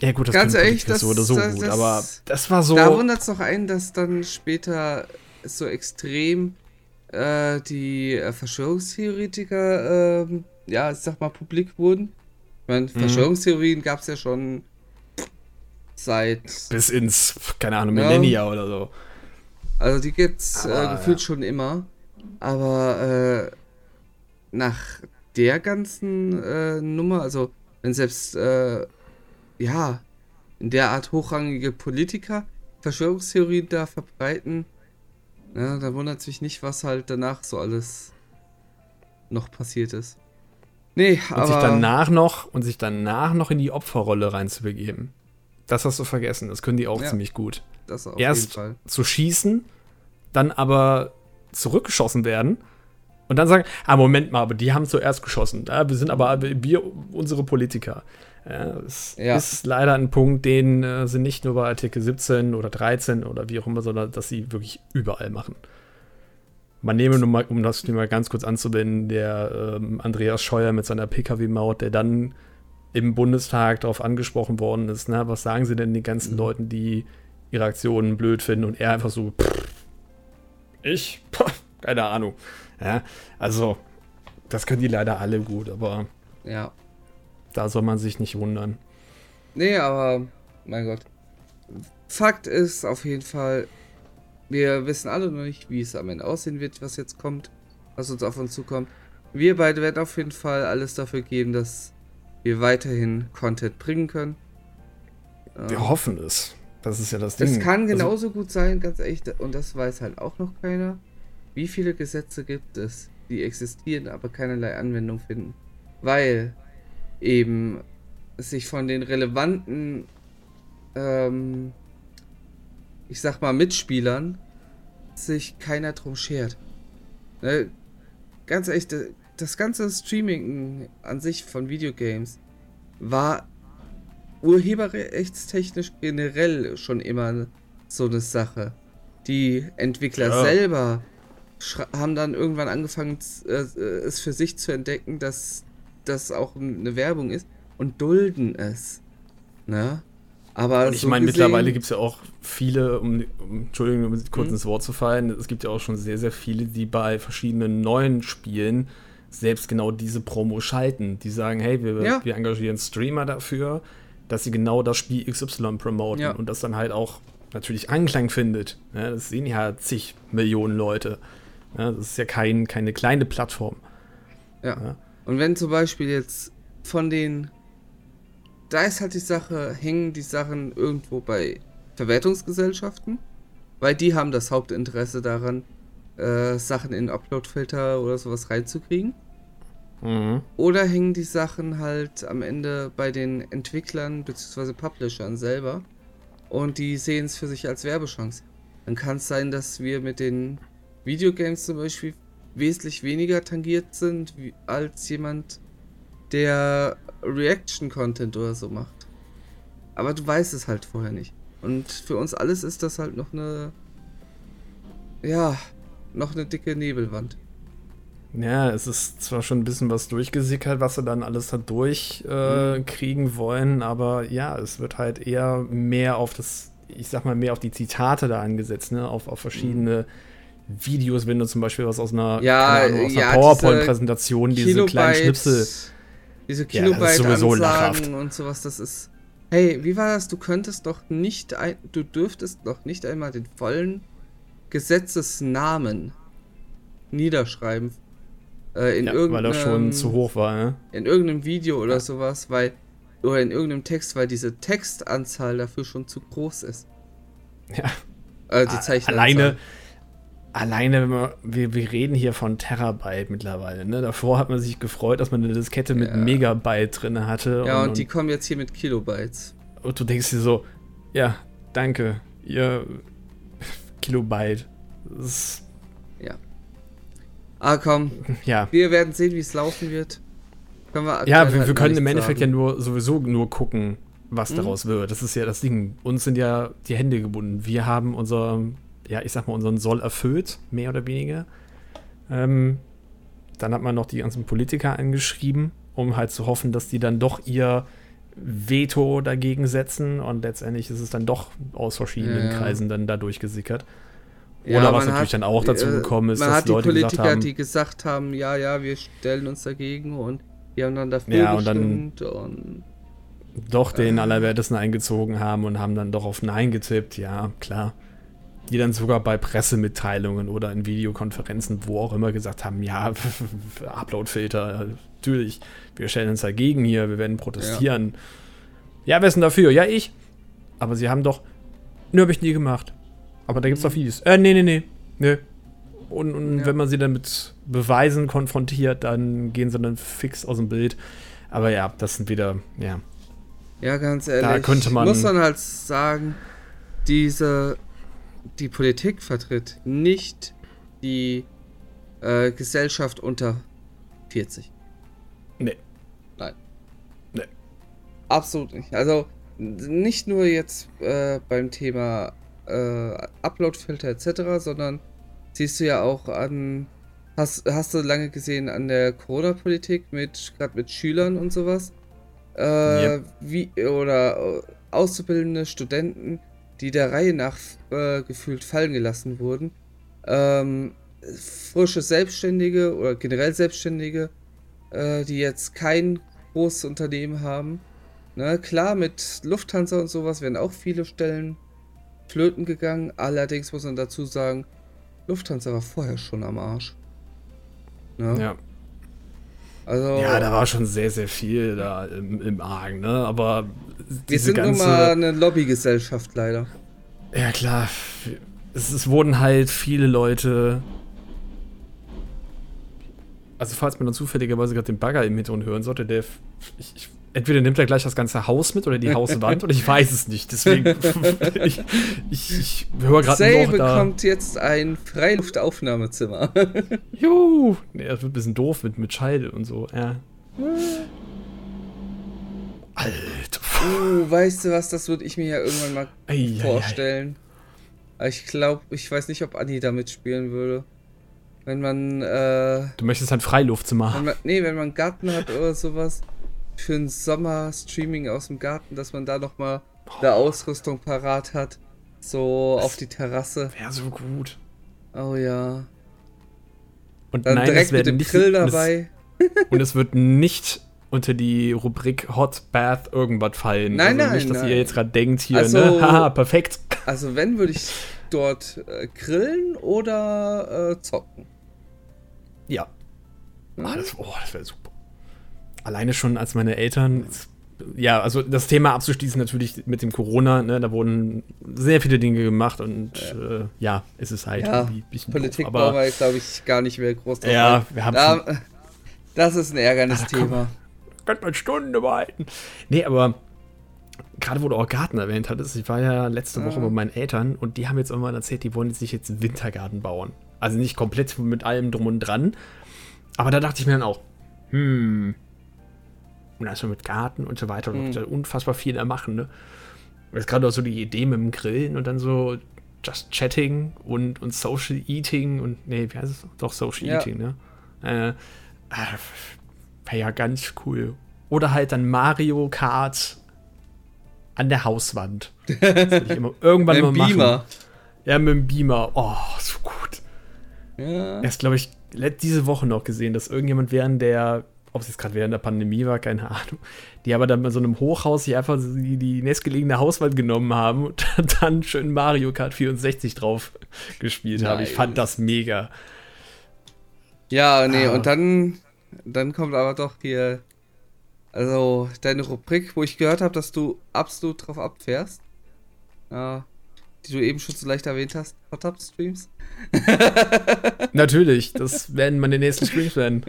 Ja, gut, das Ganz ehrlich, das, so oder so das, gut, das, aber das war so. Da wundert es doch einen, dass dann später so extrem äh, die äh, Verschwörungstheoretiker, äh, ja, ich sag mal, publik wurden. Ich meine, mhm. Verschwörungstheorien gab es ja schon seit. Bis ins, keine Ahnung, Millennia ja. oder so. Also die gibt's äh, Aber, äh, gefühlt ja. schon immer. Aber äh, nach der ganzen äh, Nummer, also wenn selbst äh, ja in der Art hochrangige Politiker Verschwörungstheorien da verbreiten, ja, da wundert sich nicht, was halt danach so alles noch passiert ist. Nee, und aber. Sich danach noch, und sich danach noch in die Opferrolle reinzubegeben. Das hast du vergessen. Das können die auch ja. ziemlich gut. Das auf Erst jeden Fall. zu schießen, dann aber zurückgeschossen werden und dann sagen, ah, Moment mal, aber die haben zuerst geschossen. Ja, wir sind aber wir, unsere Politiker. Ja, das ja. ist leider ein Punkt, den äh, sie nicht nur bei Artikel 17 oder 13 oder wie auch immer, sondern dass sie wirklich überall machen. Man nehme nur mal, um das mal ganz kurz anzuwenden, der ähm, Andreas Scheuer mit seiner Pkw-Maut, der dann im Bundestag darauf angesprochen worden ist, na, was sagen sie denn den ganzen mhm. Leuten, die ihre Aktionen blöd finden und er einfach so, pff, ich, Puh, keine Ahnung. Ja, also, das können die leider alle gut, aber ja. Da soll man sich nicht wundern. Nee, aber mein Gott. Fakt ist auf jeden Fall, wir wissen alle noch nicht, wie es am Ende aussehen wird, was jetzt kommt, was uns auf uns zukommt. Wir beide werden auf jeden Fall alles dafür geben, dass wir weiterhin Content bringen können. Wir ähm, hoffen es. Das ist ja das Ding. Es kann also genauso also, gut sein, ganz echt, und das weiß halt auch noch keiner. Wie viele Gesetze gibt es, die existieren, aber keinerlei Anwendung finden? Weil eben sich von den relevanten, ähm, ich sag mal, Mitspielern sich keiner drum schert. Ne? Ganz ehrlich, das ganze Streaming an sich von Videogames war urheberrechtstechnisch generell schon immer so eine Sache. Die Entwickler ja. selber haben dann irgendwann angefangen, äh, es für sich zu entdecken, dass das auch eine Werbung ist und dulden es. Ne? Aber und ich so meine, mittlerweile gibt es ja auch viele, um, um Entschuldigung, um kurz mhm. ins Wort zu fallen, es gibt ja auch schon sehr, sehr viele, die bei verschiedenen neuen Spielen selbst genau diese Promo schalten. Die sagen, hey, wir, ja. wir engagieren Streamer dafür, dass sie genau das Spiel XY promoten ja. und das dann halt auch natürlich Anklang findet. Ja, das sehen ja zig Millionen Leute. Das ist ja kein, keine kleine Plattform. Ja. Und wenn zum Beispiel jetzt von den. Da ist halt die Sache, hängen die Sachen irgendwo bei Verwertungsgesellschaften, weil die haben das Hauptinteresse daran, äh, Sachen in Uploadfilter oder sowas reinzukriegen. Mhm. Oder hängen die Sachen halt am Ende bei den Entwicklern bzw. Publishern selber und die sehen es für sich als Werbechance. Dann kann es sein, dass wir mit den Videogames zum Beispiel wesentlich weniger tangiert sind wie, als jemand, der Reaction-Content oder so macht. Aber du weißt es halt vorher nicht. Und für uns alles ist das halt noch eine. Ja, noch eine dicke Nebelwand. Ja, es ist zwar schon ein bisschen was durchgesickert, was sie dann alles da durchkriegen äh, mhm. wollen, aber ja, es wird halt eher mehr auf das, ich sag mal, mehr auf die Zitate da angesetzt, ne? Auf, auf verschiedene mhm. Videos, wenn du zum Beispiel was aus einer, ja, Ahnung, aus ja, einer PowerPoint-Präsentation, diese, diese kleinen Schnipsel. Diese Kilobyte ja, Ansagen und sowas, das ist. Hey, wie war das? Du könntest doch nicht, ein, du dürftest doch nicht einmal den vollen Gesetzesnamen niederschreiben äh, in ja, irgendeinem, weil er schon zu hoch war, ne? In irgendeinem Video oder sowas, weil, oder in irgendeinem Text, weil diese Textanzahl dafür schon zu groß ist. Ja. Äh, die Zeichenanzahl. Alleine, alleine, wenn wir, wir, wir reden hier von Terabyte mittlerweile, ne? Davor hat man sich gefreut, dass man eine Diskette mit ja. Megabyte drin hatte. Ja, und, und, die kommen jetzt hier mit Kilobytes. Und du denkst dir so, ja, danke, ihr <laughs> Kilobyte. Ist Ah, komm. <laughs> Ja. Wir werden sehen, wie es laufen wird. Können wir ja, wir, halt wir können im Endeffekt sagen. ja nur sowieso nur gucken, was mhm. daraus wird. Das ist ja das Ding. Uns sind ja die Hände gebunden. Wir haben unser, ja, ich sag mal, unseren Soll erfüllt, mehr oder weniger. Ähm, dann hat man noch die ganzen Politiker angeschrieben, um halt zu hoffen, dass die dann doch ihr Veto dagegen setzen und letztendlich ist es dann doch aus verschiedenen ja, Kreisen dann da durchgesickert. Oder ja, was natürlich hat, dann auch dazu äh, gekommen ist, man dass hat die Leute Politiker, gesagt haben, die gesagt haben, ja, ja, wir stellen uns dagegen und die haben dann dafür ja, gestimmt und, und doch den äh, Allerwertesten eingezogen haben und haben dann doch auf Nein getippt, ja, klar. Die dann sogar bei Pressemitteilungen oder in Videokonferenzen, wo auch immer gesagt haben, ja, <laughs> Uploadfilter, natürlich, wir stellen uns dagegen hier, wir werden protestieren. Ja, ja wer ist denn dafür? Ja, ich. Aber sie haben doch, nö, hab ich nie gemacht. Aber da gibt's doch Videos. Äh, nee, nee, nee. Nee. Und, und ja. wenn man sie dann mit Beweisen konfrontiert, dann gehen sie dann fix aus dem Bild. Aber ja, das sind wieder, ja. Ja, ganz ehrlich. Da könnte man. Muss man halt sagen, diese, die Politik vertritt nicht die äh, Gesellschaft unter 40. Nee. Nein. Nee. Absolut nicht. Also, nicht nur jetzt äh, beim Thema äh, Upload-Filter etc., sondern siehst du ja auch an, hast, hast du lange gesehen an der Corona-Politik mit, gerade mit Schülern und sowas, äh, yep. wie, oder äh, auszubildende Studenten, die der Reihe nach äh, gefühlt fallen gelassen wurden, ähm, frische Selbstständige oder generell Selbstständige, äh, die jetzt kein großes Unternehmen haben. Ne, klar, mit Lufthansa und sowas werden auch viele Stellen flöten gegangen. Allerdings muss man dazu sagen, Lufthansa war vorher schon am Arsch. Ne? Ja. Also, Ja, da war schon sehr, sehr viel da im, im Argen, ne? Aber wir sind ganze. nun mal eine Lobbygesellschaft leider. Ja, klar. Es, es wurden halt viele Leute. Also, falls man dann zufälligerweise gerade den Bagger im Hintergrund hören sollte, der. Ich, ich, entweder nimmt er gleich das ganze Haus mit oder die Hauswand oder ich weiß es nicht. Deswegen. <laughs> ich ich, ich höre gerade Say noch da. bekommt jetzt ein Freiluftaufnahmezimmer. <laughs> Juhu! Nee, das wird ein bisschen doof mit, mit Schall und so. Ja. Alter. uh, weißt du was, das würde ich mir ja irgendwann mal Ei, ei, ei. vorstellen. Aber ich glaube, ich weiß nicht, ob Anni da mitspielen würde. Wenn man, äh, Du möchtest ein Freiluftzimmer. wenn man, nee, wenn man einen Garten hat oder sowas, für einen Sommer-Streaming aus dem Garten, dass man da nochmal eine Ausrüstung parat hat. So auf die Terrasse. Wäre so gut. Oh ja. Und Dann nein, direkt es mit dem nicht, Grill dabei. <laughs> Und es wird nicht unter die Rubrik Hot Bath irgendwas fallen. Nein, also nein, Nicht, dass nein. ihr jetzt gerade denkt hier, Also- ne? <laughs> Haha, perfekt. Also wenn, würde ich dort äh, grillen oder äh, zocken. Ja. Hm? Ah, das, oh, das wäre super. Alleine schon als meine Eltern. Ja, also das Thema abzuschließen natürlich mit dem Corona, ne, da wurden sehr viele Dinge gemacht und ja, äh, ja es ist halt Ja, ein bisschen Politik doof, aber glaube ich, gar nicht mehr groß drauf Ja, wir haben da, Das ist ein Ah, Ärgernisthema. könnte man Stunden überhalten. Nee, aber gerade wo du auch Garten erwähnt hattest, ich war ja letzte Woche Ah. bei meinen Eltern und die haben jetzt irgendwann erzählt, die wollen sich jetzt einen Wintergarten bauen. Also nicht komplett mit allem drum und dran. Aber da dachte ich mir dann auch, hm. Und also mit Garten und so weiter und Hm. da unfassbar viel da machen, ne? Jetzt gerade auch so die Idee mit dem Grillen und dann so just chatting und, und Social Eating und, nee, wie heißt es? Doch, Social Ja. Eating, ne? Äh, Wäre ja ganz cool. Oder halt dann Mario Kart an der Hauswand. Das will ich immer <laughs> irgendwann Mit mal dem machen. Beamer. Ja, mit dem Beamer. Oh, so gut. Ja. Erst, glaube ich, diese Woche noch gesehen, dass irgendjemand während der, ob es jetzt gerade während der Pandemie war, keine Ahnung, die aber dann bei so einem Hochhaus sich einfach die, die nächstgelegene Hauswand genommen haben und <laughs> dann schön Mario Kart 64 drauf gespielt haben. Ich fand das mega. Ja, nee, Ah. und dann, dann kommt aber doch hier, also deine Rubrik, wo ich gehört habe, dass du absolut drauf abfährst. Ja, die du eben schon so leicht erwähnt hast, Hot Tub Streams. <laughs> Natürlich, das werden meine nächsten Streams werden.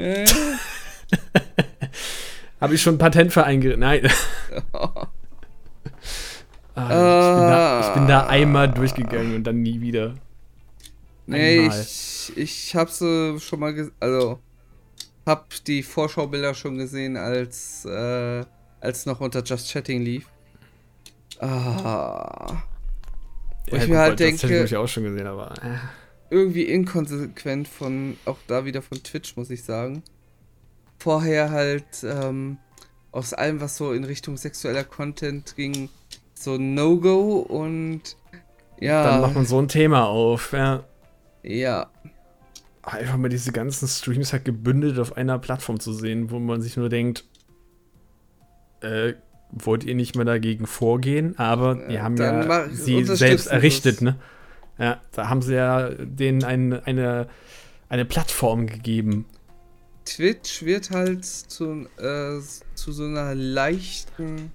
<laughs> Habe ich schon ein Patent für eingereicht? Nein. <laughs> Ah, ich, bin da, ich bin da einmal durchgegangen und dann nie wieder. nee, Einmal. ich, ich hab sie schon mal, also hab die Vorschaubilder schon gesehen, als, äh, als noch unter Just Chatting lief. Ah. Wo ich mir halt das hätte denke- ich auch schon gesehen, aber. Äh. irgendwie inkonsequent von, auch da wieder von Twitch, muss ich sagen. Vorher halt ähm, aus allem, was so in Richtung sexueller Content ging, so No-Go und ja, Dann macht man so ein Thema auf. Ja. ja, Einfach mal diese ganzen Streams halt gebündelt auf einer Plattform zu sehen, wo man sich nur denkt, äh, wollt ihr nicht mehr dagegen vorgehen? Aber die Ja, haben dann ja sie selbst errichtet, ne? Ja, da haben sie ja denen ein, eine, eine Plattform gegeben. Twitch wird halt zu, äh, zu so einer leichten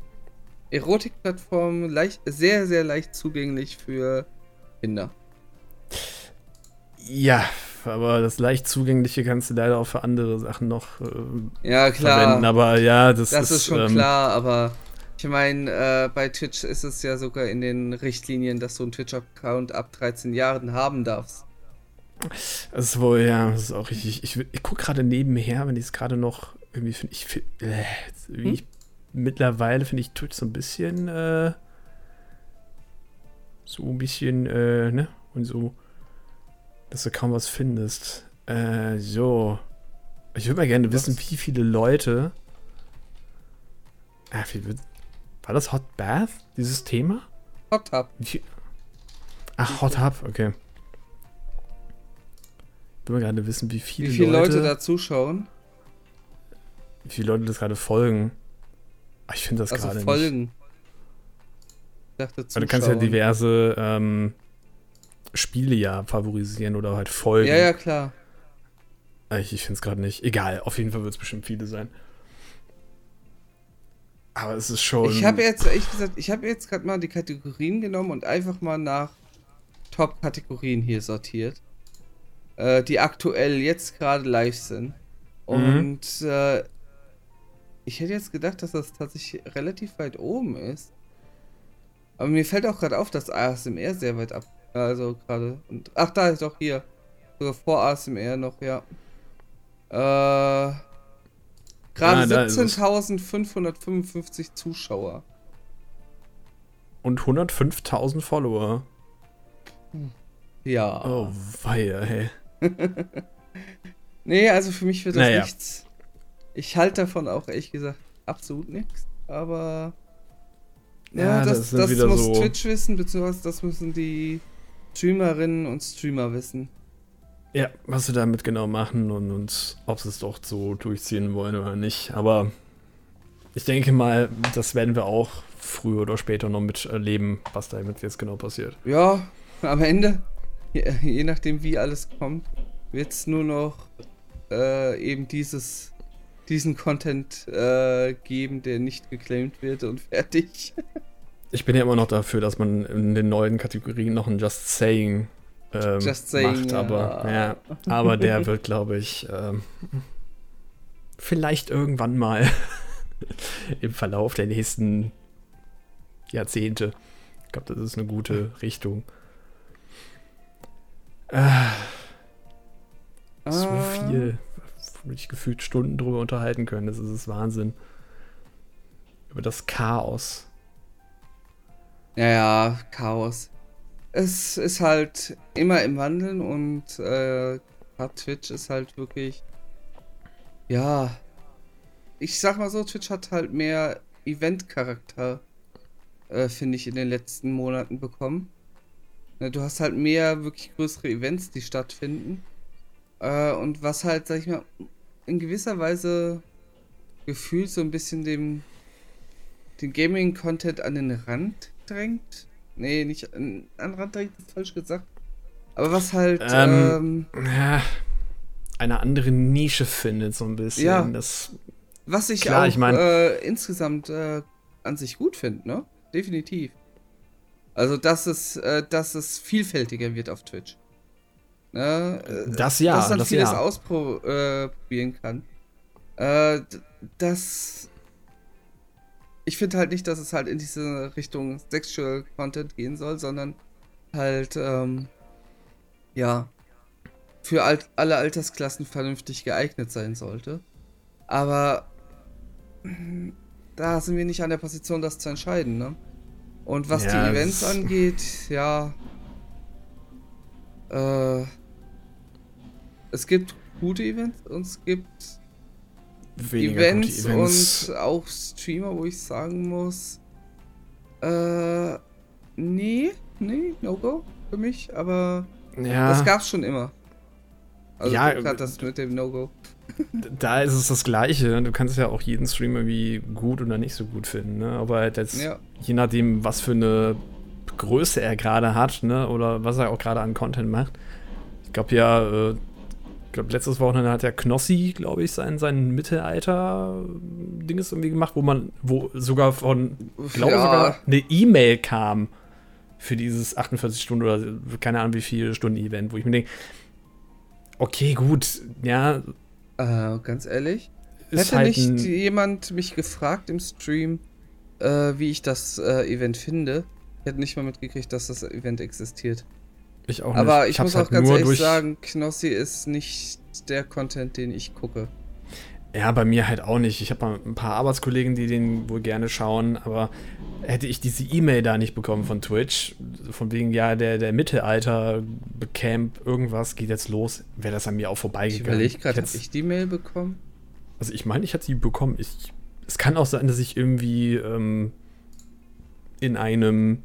Erotikplattform, leicht, sehr, sehr leicht zugänglich für Kinder. Ja, aber das leicht zugängliche kannst du leider auch für andere Sachen noch äh, Ja, klar. verwenden. Aber ja, das, Das ist schon ähm, klar, aber ich meine, äh, bei Twitch ist es ja sogar in den Richtlinien, dass du einen Twitch-Account ab 13 Jahren haben darfst. Das ist wohl, ja, das ist auch richtig. Ich, ich gucke gerade nebenher, wenn ich es gerade noch irgendwie finde. Ich find, äh, Hm? ich, mittlerweile finde ich Twitch so ein bisschen, äh, so ein bisschen, äh, ne? Und so, dass du kaum was findest. Äh, so. Ich würde mal gerne wissen, wie viele Leute. Ah, wie, war das Hot Bath, dieses Thema? Hot Tub. Wie Ach, Hot Hub, okay. Ich will mal gerade wissen, wie viele, Wie viele Leute, Leute, da zuschauen? wie viele Leute das gerade folgen. Ah, Ich finde das Also gerade nicht. folgen. dachte Also du kannst ja diverse ähm, Spiele ja favorisieren oder halt folgen. Ja, ja, klar. Ich, ich finde es gerade nicht. Egal, auf jeden Fall wird es bestimmt viele sein. Aber es ist schon. Ich habe jetzt, ehrlich gesagt, ich habe jetzt gerade mal die Kategorien genommen und einfach mal nach Top-Kategorien hier sortiert. Äh, die aktuell jetzt gerade live sind. Mhm. Und äh, ich hätte jetzt gedacht, dass das tatsächlich relativ weit oben ist. Aber mir fällt auch gerade auf, dass ASMR sehr weit ab. Also gerade. Und ach, da ist doch hier. Sogar vor ASMR noch, ja. Äh. Gerade Ah, da ist es. 17.555 Zuschauer. Und 105.000 Follower. Ja. Oh, weia, hey. <laughs> Nee, also für mich wird das Naja. nichts. Ich halte davon auch ehrlich gesagt absolut nichts. Aber. Ja, Ja, das, das das muss so- Twitch wissen, beziehungsweise das müssen die Streamerinnen und Streamer wissen. Ja, was sie damit genau machen und, und ob sie es doch so durchziehen wollen oder nicht. Aber ich denke mal, das werden wir auch früher oder später noch miterleben, was damit jetzt genau passiert. Ja, am Ende, je, je nachdem wie alles kommt, wird es nur noch äh, eben dieses, diesen Content äh, geben, der nicht geclaimed wird und <laughs> fertig. Ich bin ja immer noch dafür, dass man in den neuen Kategorien noch ein Just Saying, ähm, Just Saying, macht. ja. Aber, ja, aber der <laughs> wird, glaube ich, ähm, vielleicht irgendwann mal <laughs> im Verlauf der nächsten Jahrzehnte. Ich glaube, das ist eine gute Richtung. Ah, so Ah, viel, ich gefühlt Stunden drüber unterhalten können. Das ist das Wahnsinn. Über das Chaos. Ja, ja, Chaos. Es ist halt immer im Wandeln und äh, Twitch ist halt wirklich. Ja. Ich sag mal so, Twitch hat halt mehr Event-Charakter, äh, finde ich, in den letzten Monaten bekommen. Ne, Du hast halt mehr wirklich größere Events, die stattfinden. Äh, und was halt, sag ich mal, in gewisser Weise gefühlt so ein bisschen dem den Gaming-Content an den Rand drängt. Nee, nicht an, an den Rand drängt, ist falsch gesagt. Aber was halt, ähm, Ähm, Ja, eine andere Nische findet, so ein bisschen. Ja. Das, was ich klar, auch ich mein- äh, insgesamt äh, an sich gut finde, ne? Definitiv. Also, dass es, äh, dass es vielfältiger wird auf Twitch. Ne? Äh, das ja, dass man das vieles ja. ausprobieren probieren kann. Äh, das. Ich finde halt nicht, dass es halt in diese Richtung Sexual Content gehen soll, sondern halt, ähm, ja, für alt, alle Altersklassen vernünftig geeignet sein sollte. Aber mm, da sind wir nicht an der Position, das zu entscheiden, ne? Und was Ja, die Events <laughs> angeht, ja. Äh, es gibt gute Events und es gibt Events, gute Events. und auch Streamer, wo ich sagen muss, äh, nee, nee, No-Go für mich, aber ja, das gab's schon immer. Also Ja, gerade das mit dem No-Go. da ist es das Gleiche. Du kannst ja auch jeden Stream irgendwie gut oder nicht so gut finden. Ne? Aber halt jetzt, Ja. je nachdem, was für eine Größe er gerade hat, ne? oder was er auch gerade an Content macht. Ich glaube ja, äh, ich glaube, letztes Wochenende hat ja Knossi, glaube ich, sein, sein Mittelalter-Dinges irgendwie gemacht, wo man, wo sogar von, glaube Ja. sogar eine E-Mail kam für dieses 48 Stunden oder keine Ahnung wie viele Stunden Event, wo ich mir denke, okay, gut, ja, Äh, ganz ehrlich, hätte halt nicht jemand mich gefragt im Stream, äh, wie ich das äh, Event finde, ich hätte nicht mal mitgekriegt, dass das Event existiert. Ich auch Aber nicht. ich, hab's muss auch halt ganz ehrlich durch- sagen, Knossi ist nicht der Content, den ich gucke. Ja, bei mir halt auch nicht. Ich habe mal ein paar Arbeitskollegen, die den wohl gerne schauen, aber hätte ich diese E-Mail da nicht bekommen von Twitch, von wegen, ja, der, der Mittelalter-Camp, irgendwas geht jetzt los, wäre das an mir auch Ich vorbeigegangen. überlege gerade, habe ich die Mail bekommen? Also ich meine, ich hatte die bekommen. Ich, es kann auch sein, dass ich irgendwie ähm, in einem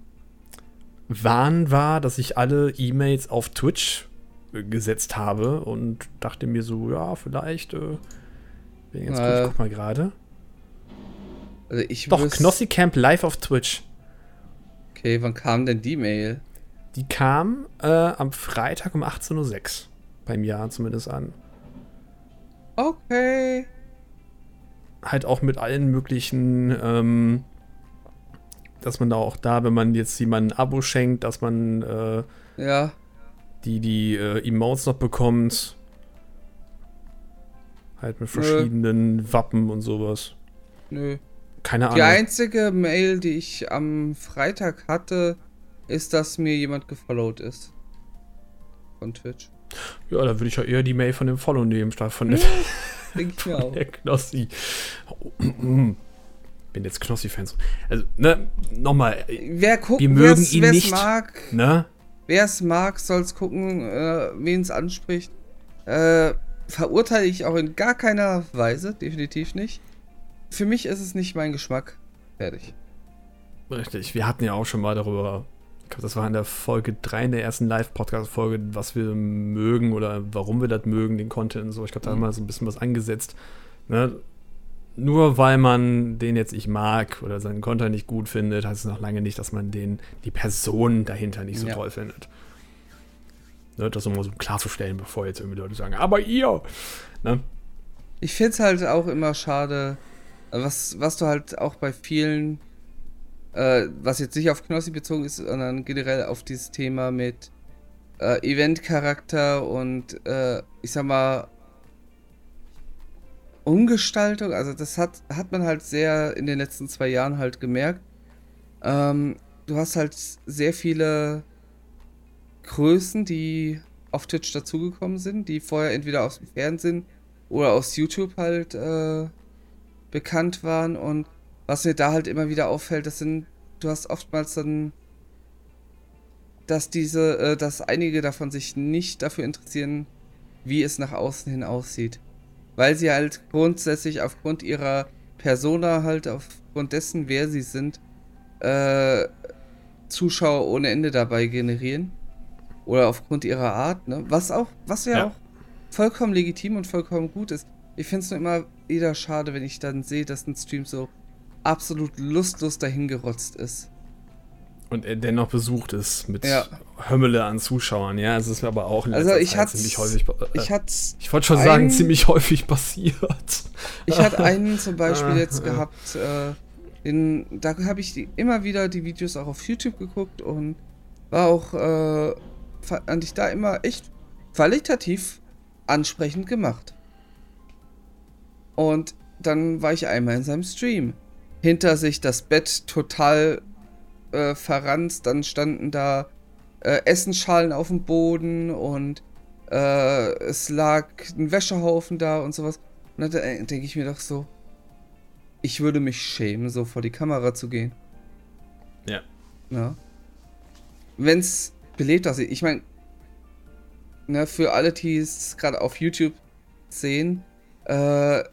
Wahn war, dass ich alle E-Mails auf Twitch äh, gesetzt habe und dachte mir so, ja, vielleicht. Äh, bin jetzt Äh, ich guck mal gerade. Also ich Doch, Knossi Camp live auf Twitch. Okay, wann kam denn die Mail? Die kam äh, am Freitag um 18.06 Uhr. Beim Jahr zumindest an. Okay. Halt auch mit allen möglichen, ähm, dass man da auch da, wenn man jetzt jemandem ein Abo schenkt, dass man äh, Ja. die, die äh, Emotes noch bekommt. Halt mit Nö. verschiedenen Wappen und sowas. Nö. Keine Die Ahnung. einzige Mail, die ich am Freitag hatte, ist, dass mir jemand gefollowt ist. Von Twitch. Ja, da würde ich ja eher die Mail von dem Follow nehmen, statt von der, Denke ich <laughs> mir auch. der Knossi. <clears throat> Bin jetzt Knossi-Fans. Also, ne, nochmal, Wer guckt, Wir mögen wer's, ihn wer's nicht. mag, ne? wer es mag, soll es gucken, äh, wen es anspricht. Äh, verurteile ich auch in gar keiner Weise, definitiv nicht. Für mich ist es nicht mein Geschmack. Fertig. Richtig, wir hatten ja auch schon mal darüber, ich glaube, das war in der Folge 3 in der ersten Live-Podcast-Folge, was wir mögen oder warum wir das mögen, den Content und so. Ich glaube, da haben wir so ein bisschen was angesetzt. Ne? Nur weil man den jetzt nicht mag oder seinen Content nicht gut findet, heißt es noch lange nicht, dass man den, die Person dahinter nicht so Ja. toll findet. Ne? Das um mal so klarzustellen, bevor jetzt irgendwie Leute sagen, aber ihr! Ne? Ich finde es halt auch immer schade, was, was du halt auch bei vielen, äh, was jetzt nicht auf Knossi bezogen ist, sondern generell auf dieses Thema mit äh, Eventcharakter und äh, ich sag mal Umgestaltung, also das hat, hat man halt sehr in den letzten zwei Jahren halt gemerkt. Ähm, du hast halt sehr viele Größen, die auf Twitch dazugekommen sind, die vorher entweder aus dem Fernsehen oder aus YouTube halt äh, bekannt waren und was mir da halt immer wieder auffällt, das sind, du hast oftmals dann, dass diese, äh, dass einige davon sich nicht dafür interessieren, wie es nach außen hin aussieht. Weil sie halt grundsätzlich aufgrund ihrer Persona halt, aufgrund dessen, wer sie sind, äh, Zuschauer ohne Ende dabei generieren. Oder aufgrund ihrer Art, ne? Was auch, was ja, Ja. auch vollkommen legitim und vollkommen gut ist. Ich finde es nur immer wieder schade, wenn ich dann sehe, dass ein Stream so absolut lustlos dahingerotzt ist. Und er dennoch besucht ist mit Ja. Hömmele an Zuschauern. Ja, es ist mir aber auch in Also ich Zeit hatte ziemlich häufig. äh, ich Ich wollte schon Ein- sagen, ziemlich häufig passiert. ich hatte einen zum Beispiel <laughs> jetzt gehabt, äh, den, da habe ich die, immer wieder die Videos auch auf YouTube geguckt und war auch äh, fand ich da immer echt qualitativ ansprechend gemacht. Und dann war ich einmal in seinem Stream. Hinter sich das Bett total äh, verranzt, dann standen da äh, Essensschalen auf dem Boden und äh, es lag ein Wäschehaufen da und sowas. Und dann äh, denke ich mir doch so, ich würde mich schämen, so vor die Kamera zu gehen. Ja. Ja. Wenn's belebt aussieht. Ich meine, ne, für alle, die es gerade auf YouTube sehen, äh,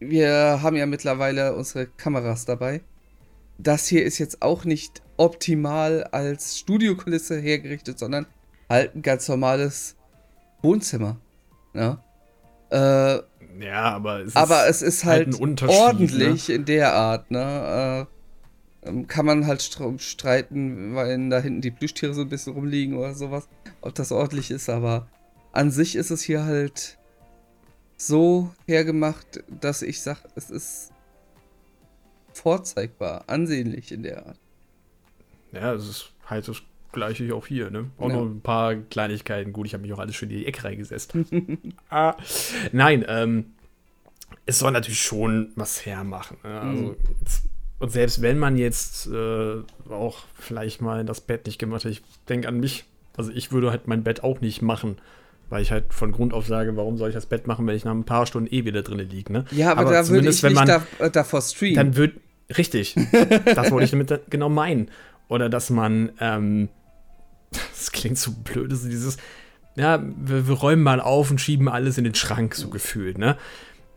wir haben ja mittlerweile unsere Kameras dabei. Das hier ist jetzt auch nicht optimal als Studiokulisse hergerichtet, sondern halt ein ganz normales Wohnzimmer. Ja. Äh, Ja, aber es ist, aber es ist halt halt, ein Unterschied, ordentlich in der Art, ne? Äh, ähm, kann man halt str- streiten, weil da hinten die Plüschtiere so ein bisschen rumliegen oder sowas, ob das ordentlich ist, aber an sich ist es hier halt so hergemacht, dass ich sag, es ist vorzeigbar, ansehnlich in der Art. Ja, es ist halt das gleiche wie auch hier, ne? Auch Ja. noch ein paar Kleinigkeiten. Gut, ich habe mich auch alles schön in die Ecke reingesetzt. <laughs> ah, nein, ähm, es soll natürlich schon was hermachen. Ne? Also, Mhm. jetzt, und selbst wenn man jetzt äh, auch vielleicht mal das Bett nicht gemacht hat, ich denke an mich. Also ich würde halt mein Bett auch nicht machen, weil ich halt von Grund auf sage, warum soll ich das Bett machen, wenn ich nach ein paar Stunden eh wieder drin liege, ne? Ja, aber, da würde ich wenn nicht man da, äh, davor streamen. dann wird. Richtig. <laughs> das wollte ich damit da- genau meinen. Oder dass man, ähm, <laughs> das klingt so blöd, so dieses, ja, wir, wir räumen mal auf und schieben alles in den Schrank, so gefühlt, ne?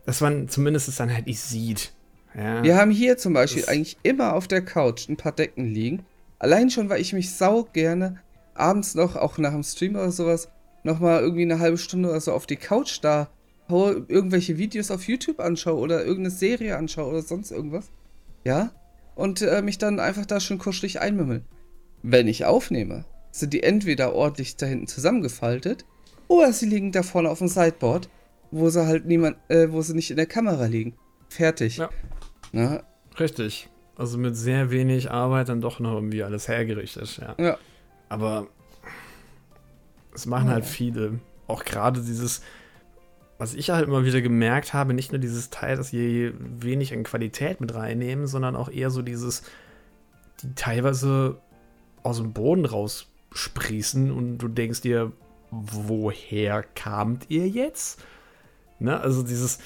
Dass man zumindest es dann halt nicht sieht. Ja. Wir haben hier zum Beispiel eigentlich immer auf der Couch ein paar Decken liegen. Allein schon, weil ich mich sau gerne abends noch, auch nach dem Stream oder sowas, nochmal irgendwie eine halbe Stunde oder so auf die Couch da haue, irgendwelche Videos auf YouTube anschaue oder irgendeine Serie anschaue oder sonst irgendwas. Ja? und äh, mich dann einfach da schön kuschelig einmümmeln. Wenn ich aufnehme, sind die entweder ordentlich da hinten zusammengefaltet oder sie liegen da vorne auf dem Sideboard, wo sie halt niemand, äh, wo sie nicht in der Kamera liegen. Fertig. Ja. Na, Richtig. Also mit sehr wenig Arbeit dann doch noch irgendwie alles hergerichtet, ja. ja. Aber es machen Ja. halt viele. Auch gerade dieses, was ich halt immer wieder gemerkt habe, nicht nur dieses Teil, dass sie wenig an Qualität mit reinnehmen, sondern auch eher so dieses, die teilweise aus dem Boden raussprießen und du denkst dir, woher kamt ihr jetzt? Ne? Also dieses,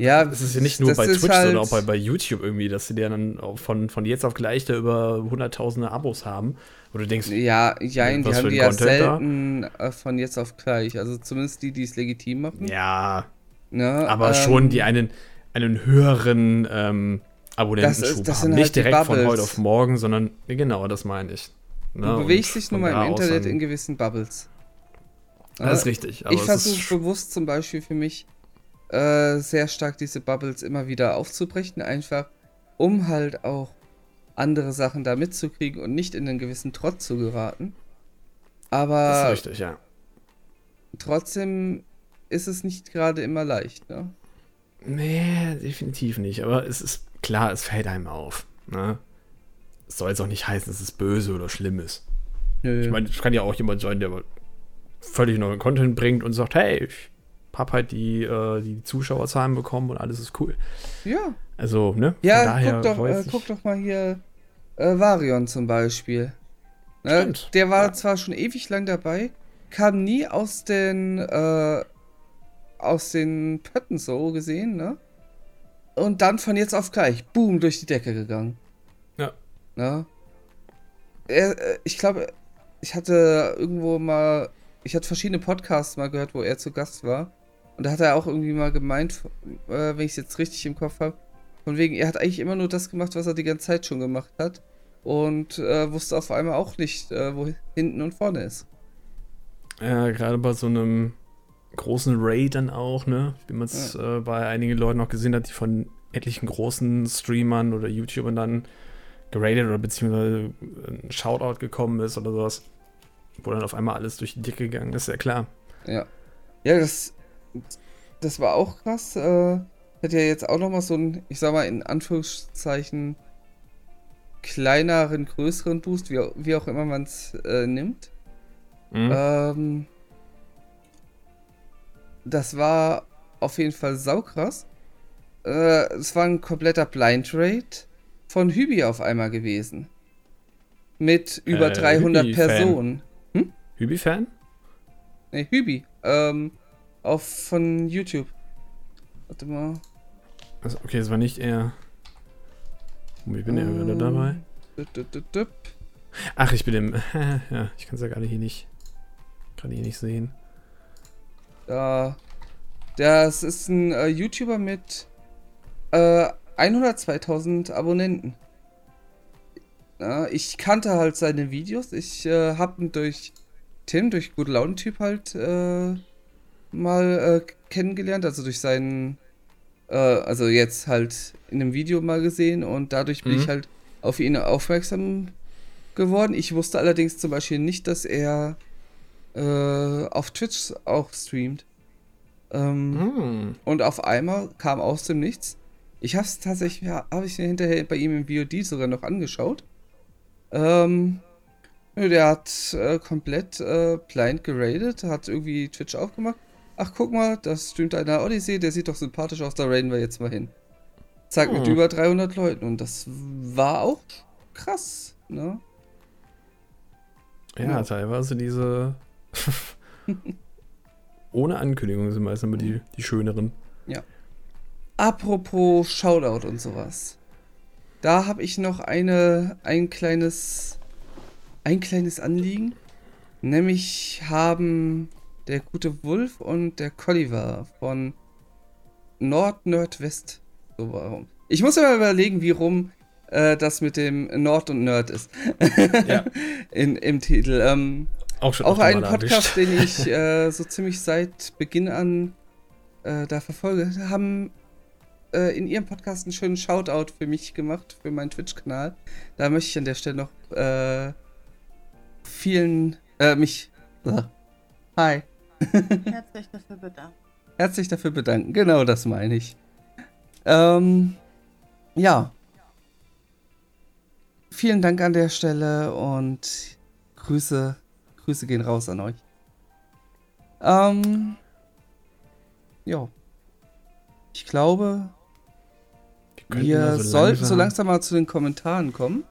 Ja, es ist ja nicht nur das bei Twitch, halt- sondern auch bei, bei YouTube irgendwie, dass sie dann auch von, von jetzt auf gleich da über hunderttausende Abos haben. Du denkst, Ja, jein, die haben die ja Content da? selten äh, von jetzt auf gleich. Also zumindest die, die es legitim machen. ja, Ne? aber ähm, schon die einen, einen höheren ähm, Abonnentenschub Das das haben. Nicht halt die direkt von heute auf morgen, sondern genau, das meine ich. Ne? Du bewegst dich nun mal im Internet in gewissen Bubbles. Das ist Ja, richtig. Ich versuche bewusst zum Beispiel für mich äh, sehr stark diese Bubbles immer wieder aufzubrechen, einfach um halt auch andere Sachen da mitzukriegen und nicht in einen gewissen Trott zu geraten. das Aber ist richtig, ja. trotzdem ist es nicht gerade immer leicht, ne? Nee, definitiv nicht. Aber es ist klar, es fällt einem auf. Ne? Es soll jetzt auch nicht heißen, dass es böse oder schlimm ist. Nö. Ich meine, es kann ja auch jemand sein, der völlig neuen Content bringt und sagt, hey, ich hab halt die, äh, die Zuschauerzahlen bekommen und alles ist cool. ja. Also, ne? Ja, daher guck, doch, äh, guck doch mal hier äh, Varion zum Beispiel. Ne? Der war ja. zwar schon ewig lang dabei, kam nie aus den äh, aus den Pötten so gesehen, ne? Und dann von jetzt auf gleich, boom, durch die Decke gegangen. Ja. Ne? Er, äh, ich glaube, ich hatte irgendwo mal, ich hatte verschiedene Podcasts mal gehört, wo er zu Gast war. Und da hat er auch irgendwie mal gemeint, äh, wenn ich es jetzt richtig im Kopf habe, von wegen, er hat eigentlich immer nur das gemacht, was er die ganze Zeit schon gemacht hat. Und äh, wusste auf einmal auch nicht, äh, wo hinten und vorne ist. Ja, gerade bei so einem großen Raid dann auch, ne? Wie man es äh, bei einigen Leuten noch gesehen hat, die von etlichen großen Streamern oder YouTubern dann geradet oder beziehungsweise ein Shoutout gekommen ist oder sowas. Wo dann auf einmal alles durch die Decke gegangen ist, ja klar. Ja. Ja, das, das war auch krass. Äh, hat ja jetzt auch nochmal so einen, ich sag mal, in Anführungszeichen kleineren, größeren Boost, wie, wie auch immer man es äh, nimmt. Mhm. Ähm, das war auf jeden Fall saukrass. Äh, es war ein kompletter Blind Raid von Hübi auf einmal gewesen. Mit über Äh, 300 Hübi-Fan. Personen. Hübi-Fan? Ne, Hübi. Ähm, auf von YouTube. Warte mal. Also, okay, es war nicht er. Oh, Ich bin ja Ähm, gerade dabei. Ach, ich bin im. <laughs> ja, ich kann es ja gerade hier nicht. Gerade hier nicht sehen. Da. Das ist ein äh, YouTuber mit äh, 102.000 Abonnenten. Ja, ich kannte halt seine Videos. Ich äh, habe ihn durch Tim, durch Gute Laune-Typ halt äh, mal äh, kennengelernt. Also durch seinen. Äh, also jetzt halt in einem Video mal gesehen. Und dadurch bin Mhm. ich halt auf ihn aufmerksam geworden. Ich wusste allerdings zum Beispiel nicht, dass er äh, auf Twitch auch streamt. Ähm, Hm. Und auf einmal kam aus dem Nichts. Ich habe es tatsächlich, ja, habe ich mir hinterher bei ihm im VOD sogar noch angeschaut. Ähm, der hat äh, komplett äh, blind geradet, hat irgendwie Twitch aufgemacht. Ach, guck mal, das streamt einer Odyssey, der sieht doch sympathisch aus, da raiden wir jetzt mal hin. Zack, mit Hm. über 300 Leuten. Und das war auch krass, ne? Ja, Ja. teilweise diese. <laughs> <laughs> Ohne Ankündigung sind meistens immer die, die schöneren. Apropos Shoutout und sowas. Da habe ich noch eine, ein kleines, ein kleines Anliegen. Nämlich haben der gute Wolf und der Colliver von Nord, Nordwest. So warum? Ich muss mal überlegen, wie rum äh, das mit dem Nord und Nerd ist. Ja. <laughs> In, Im Titel. Ähm, Auch schon auch ein Podcast, erwischt. den ich <laughs> äh, so ziemlich seit Beginn an äh, da verfolge, haben äh, in ihrem Podcast einen schönen Shoutout für mich gemacht, für meinen Twitch-Kanal. Da möchte ich an der Stelle noch äh, vielen, äh, mich, <laughs> hi, <laughs> Herzlich dafür bedanken. herzlich dafür bedanken. Genau das meine ich. Ähm, ja. Vielen Dank an der Stelle und Grüße, Grüße gehen raus an euch. Ähm, ja. Ich glaube, könnten wir mal sollten so langsam mal zu den Kommentaren kommen.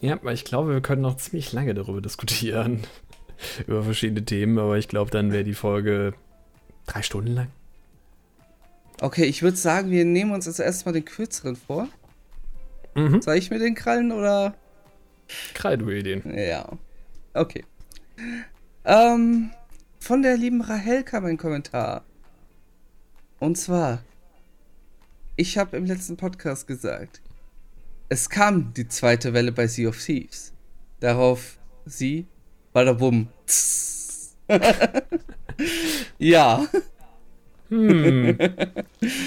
Ja, weil ich glaube, wir können noch ziemlich lange darüber diskutieren. <laughs> über verschiedene Themen, aber ich glaube, dann wäre die Folge drei Stunden lang. Okay, ich würde sagen, wir nehmen uns jetzt erstmal den kürzeren vor. Mhm. Soll ich mir den krallen oder? Kreidu-Ideen. Ja. Okay. Ähm, von der lieben Rahel kam ein Kommentar. Und zwar, ich habe im letzten Podcast gesagt, es kam die zweite Welle bei Sea of Thieves. Darauf sie, badabum. <laughs> ja, Hm.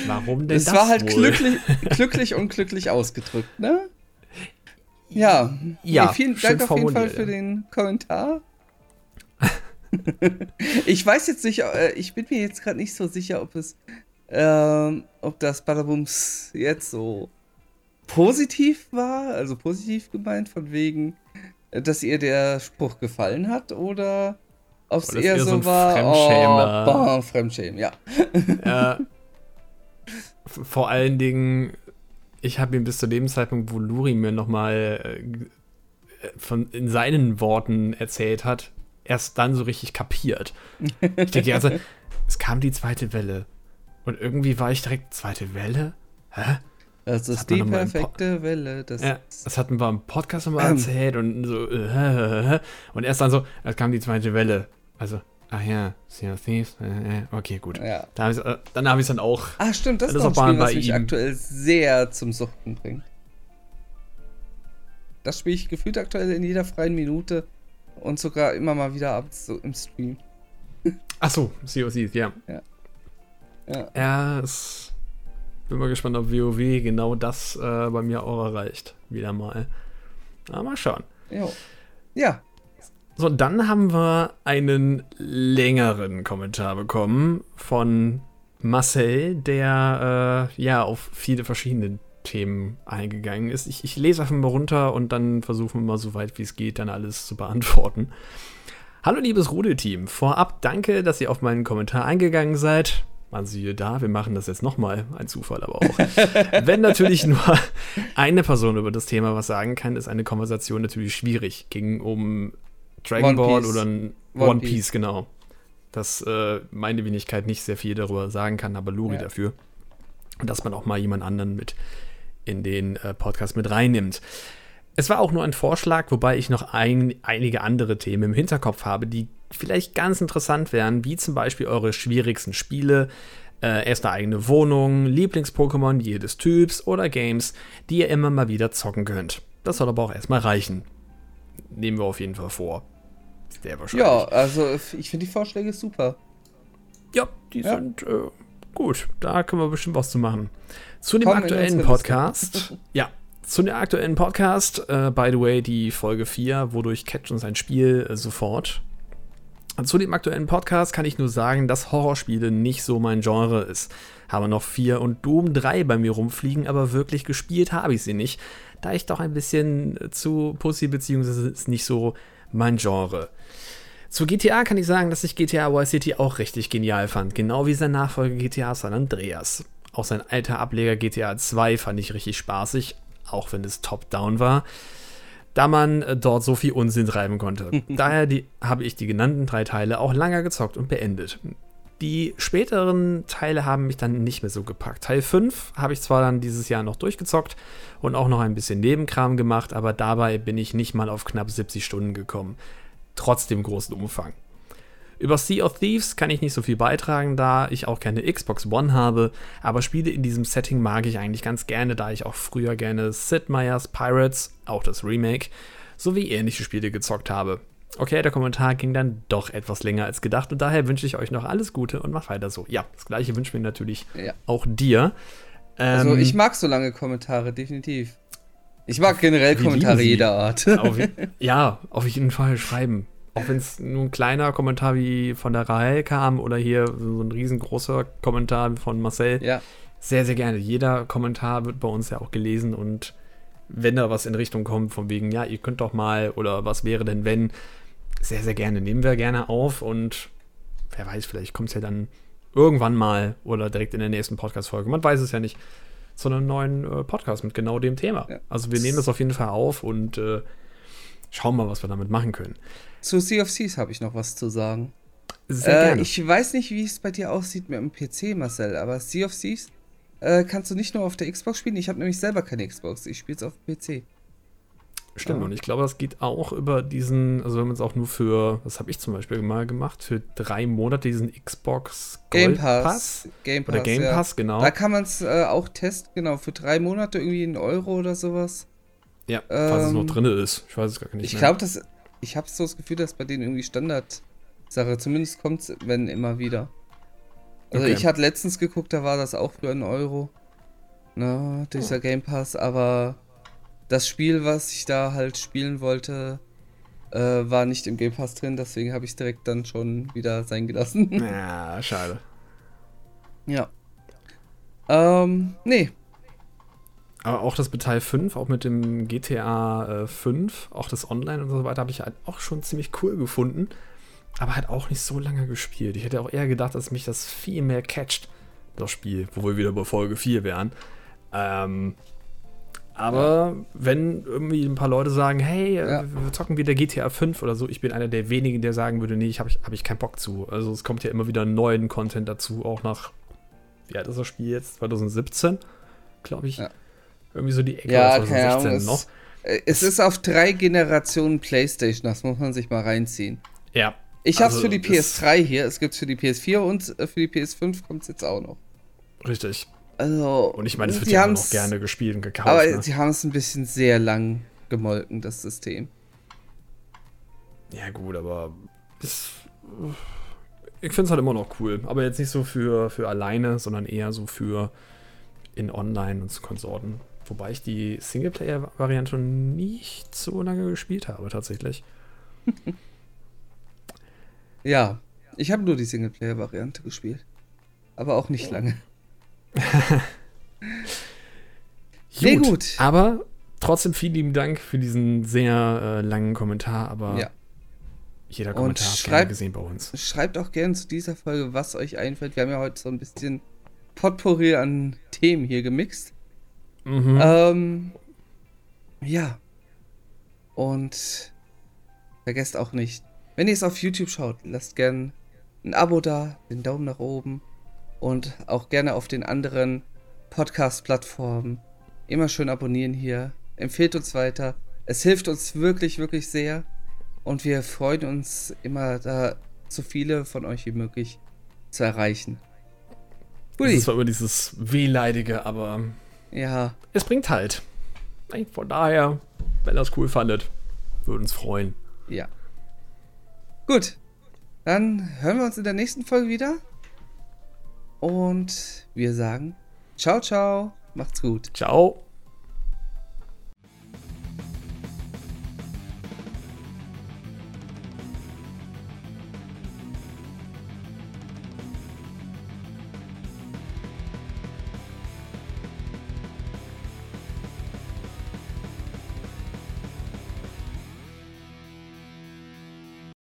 Warum denn es das war halt wohl? glücklich, <laughs> glücklich und glücklich ausgedrückt, ne? Ja. Ja, Nee, vielen Dank auf jeden Fall für ja. den Kommentar. <laughs> ich weiß jetzt nicht, äh, ich bin mir jetzt gerade nicht so sicher, ob es, ähm, ob das Badabums jetzt so positiv war, also positiv gemeint, von wegen, dass ihr der Spruch gefallen hat, oder ob es eher, eher so, so ein war, Fremdschämen oh, boah, Fremdschämen, ja. <laughs> Ja. Vor allen Dingen, ich habe ihm bis zu dem Zeitpunkt, wo Luri mir nochmal äh, von in seinen Worten erzählt hat, erst dann so richtig kapiert. Ich denke also, <laughs> es kam die zweite Welle. Und irgendwie war ich direkt, zweite Welle? Hä? Das ist man die perfekte Welle. Das Ja, das hatten wir im Podcast nochmal Ähm. erzählt und so, äh, <laughs> und erst dann so, es kam die zweite Welle. Also, ach ja, Sea of Thieves, äh, okay, gut. ja. Da hab äh, dann habe ich es dann auch Ah, stimmt, das, Das ist auch ein Spiel, was mich ihm. aktuell sehr zum Suchten bringt. Das spiele ich gefühlt aktuell in jeder freien Minute und sogar immer mal wieder abends so im Stream. Ach so, Sea of Thieves, ja. Ja. Ja, es, bin mal gespannt, ob WoW genau das äh, bei mir auch erreicht. Wieder mal. Aber mal schauen. Jo. Ja, So, dann haben wir einen längeren Kommentar bekommen von Marcel, der äh, ja auf viele verschiedene Themen eingegangen ist. Ich, ich lese einfach mal runter und dann versuchen wir mal so weit wie es geht, dann alles zu beantworten. Hallo liebes Rudelteam, vorab danke, dass ihr auf meinen Kommentar eingegangen seid. Man siehe da, wir machen das jetzt nochmal, ein Zufall aber auch. <laughs> Wenn natürlich nur eine Person über das Thema was sagen kann, ist eine Konversation natürlich schwierig. Ging um Dragon One Ball Piece. oder ein One One, Piece. Piece. genau. Dass äh, meine Wenigkeit nicht sehr viel darüber sagen kann, aber Luri Ja. dafür. Und dass man auch mal jemand anderen mit in den äh, Podcast mit reinnimmt. Es war auch nur ein Vorschlag, wobei ich noch ein, einige andere Themen im Hinterkopf habe, die vielleicht ganz interessant wären, wie zum Beispiel eure schwierigsten Spiele, äh, erste eigene Wohnung, Lieblings-Pokémon jedes Typs oder Games, die ihr immer mal wieder zocken könnt. Das soll aber auch erstmal reichen. Nehmen wir auf jeden Fall vor. Sehr wahrscheinlich. ja, also ich finde die Vorschläge super. Ja, die Ja. sind äh, gut. Da können wir bestimmt was zu machen. Zu dem Kommen in aktuellen. Podcast. <laughs> ja, zu dem aktuellen Podcast. Äh, by the way, die Folge 4, wodurch catcht uns ein Spiel äh, sofort. Zu dem aktuellen Podcast kann ich nur sagen, dass Horrorspiele nicht so mein Genre ist. Habe noch 4 und Doom 3 bei mir rumfliegen, aber wirklich gespielt habe ich sie nicht, da ich doch ein bisschen zu Pussy beziehungsweise ist nicht so mein Genre. Zu GTA kann ich sagen, dass ich GTA Vice City auch richtig genial fand, genau wie sein Nachfolger GTA San Andreas. Auch sein alter Ableger GTA 2 fand ich richtig spaßig, auch wenn es top-down war, da man äh, dort so viel Unsinn treiben konnte. <laughs> Daher die, habe ich die genannten drei Teile auch lange gezockt und beendet. Die späteren Teile haben mich dann nicht mehr so gepackt. Teil 5 habe ich zwar dann dieses Jahr noch durchgezockt und auch noch ein bisschen Nebenkram gemacht, aber dabei bin ich nicht mal auf knapp 70 Stunden gekommen. Trotz dem großen Umfang. Über Sea of Thieves kann ich nicht so viel beitragen, da ich auch keine Xbox One habe, aber Spiele in diesem Setting mag ich eigentlich ganz gerne, da ich auch früher gerne Sid Meier's Pirates, auch das Remake, sowie ähnliche Spiele gezockt habe. Okay, der Kommentar ging dann doch etwas länger als gedacht und daher wünsche ich euch noch alles Gute und macht weiter so. Ja, das gleiche wünschen wir natürlich Ja. auch dir. Also Ähm, ich mag so lange Kommentare, definitiv. Ich mag generell Kommentare jeder Art. auf, <laughs> ja, auf jeden Fall schreiben. Auch wenn es nur ein kleiner Kommentar wie von der Rahel kam oder hier so ein riesengroßer Kommentar von Marcel. ja, Sehr, sehr gerne. Jeder Kommentar wird bei uns ja auch gelesen und wenn da was in Richtung kommt, von wegen, ja, ihr könnt doch mal oder was wäre denn, wenn, sehr, sehr gerne. Nehmen wir gerne auf und wer weiß, vielleicht kommt es ja dann irgendwann mal oder direkt in der nächsten Podcast-Folge. Man weiß es ja nicht. Zu einem neuen äh, Podcast mit genau dem Thema. Ja. Also wir nehmen das auf jeden Fall auf und äh, schauen mal, was wir damit machen können. Zu Sea of Thieves habe ich noch was zu sagen. Sehr Äh, gerne. ich weiß nicht, wie es bei dir aussieht mit dem PC, Marcel, aber Sea of Thieves äh, kannst du nicht nur auf der Xbox spielen. Ich habe nämlich selber keine Xbox. Ich spiele es auf dem PC. Stimmt, Ja. und ich glaube, das geht auch über diesen, also wenn man es auch nur für, das habe ich zum Beispiel mal gemacht, für drei Monate diesen Xbox Game Gold Pass. Game Pass. oder Game ja. Pass, genau. Da kann man es äh, auch testen, genau, für drei Monate irgendwie einen Euro oder sowas. ja, falls es noch ähm, drin ist. Ich weiß es gar nicht Ich glaube, dass ich habe so das Gefühl, dass bei denen irgendwie Standard-Sache, zumindest kommt es, wenn immer wieder. Also Okay. ich hatte letztens geguckt, da war das auch für einen Euro. Ne, dieser Game Pass, aber das Spiel, was ich da halt spielen wollte, äh, war nicht im Game Pass drin, deswegen habe ich es direkt dann schon wieder sein gelassen. Ja, schade. ja. Ähm, nee. Aber auch das mit Teil 5, auch mit dem GTA äh, 5, auch das Online und so weiter, habe ich halt auch schon ziemlich cool gefunden. Aber halt auch nicht so lange gespielt. Ich hätte auch eher gedacht, dass mich das viel mehr catcht, das Spiel, wo wir wieder bei Folge 4 wären. Ähm, aber wenn irgendwie ein paar Leute sagen, hey, äh, Ja. wir zocken wieder GTA 5 oder so, ich bin einer der wenigen, der sagen würde, nee, ich habe ich, hab ich keinen Bock zu. Also es kommt ja immer wieder neuen Content dazu, auch nach, wie alt ist das Spiel jetzt? 2017, glaube ich. Ja. Irgendwie so die Ecke Ja, oder keine Ahnung. 2016 Es, noch. äh, es ist auf drei Generationen PlayStation, das muss man sich mal reinziehen. Ja. Ich hab's Also, für die das- PS3 hier, es gibt's für die PS4 und äh, für die PS5 kommt's jetzt auch noch. Richtig. Also, Und ich meine, es wird ja noch haben's- gerne gespielt und gekauft. Aber ne? sie haben es ein bisschen sehr lang gemolken, das System. Ja, gut, aber es, ich finde es halt immer noch cool. Aber jetzt nicht so für, für alleine, sondern eher so für in Online und zu Konsorten. Wobei ich die Singleplayer-Variante nicht so lange gespielt habe, tatsächlich. <laughs> Ja, ich habe nur die Singleplayer-Variante gespielt. Aber auch nicht lange. <laughs> Nee, gut. Aber trotzdem vielen lieben Dank für diesen sehr äh, langen Kommentar. Aber Ja. jeder Kommentar ist gerne schreibt- gesehen bei uns. Schreibt auch gerne zu dieser Folge, was euch einfällt. Wir haben ja heute so ein bisschen Potpourri an Themen hier gemixt. Mhm. Ähm, ja. Und vergesst auch nicht, wenn ihr es auf YouTube schaut, lasst gern ein Abo da, den Daumen nach oben und auch gerne auf den anderen Podcast-Plattformen. Immer schön abonnieren hier. Empfehlt uns weiter. Es hilft uns wirklich, wirklich sehr. Und wir freuen uns immer, da so viele von euch wie möglich zu erreichen. Das Ui, ist zwar immer dieses Wehleidige, aber ja, es bringt halt. Von daher, wenn ihr das cool fandet, würde uns freuen. Ja. Gut. Dann hören wir uns in der nächsten Folge wieder. Und wir sagen ciao, ciao. Macht's gut. Ciao.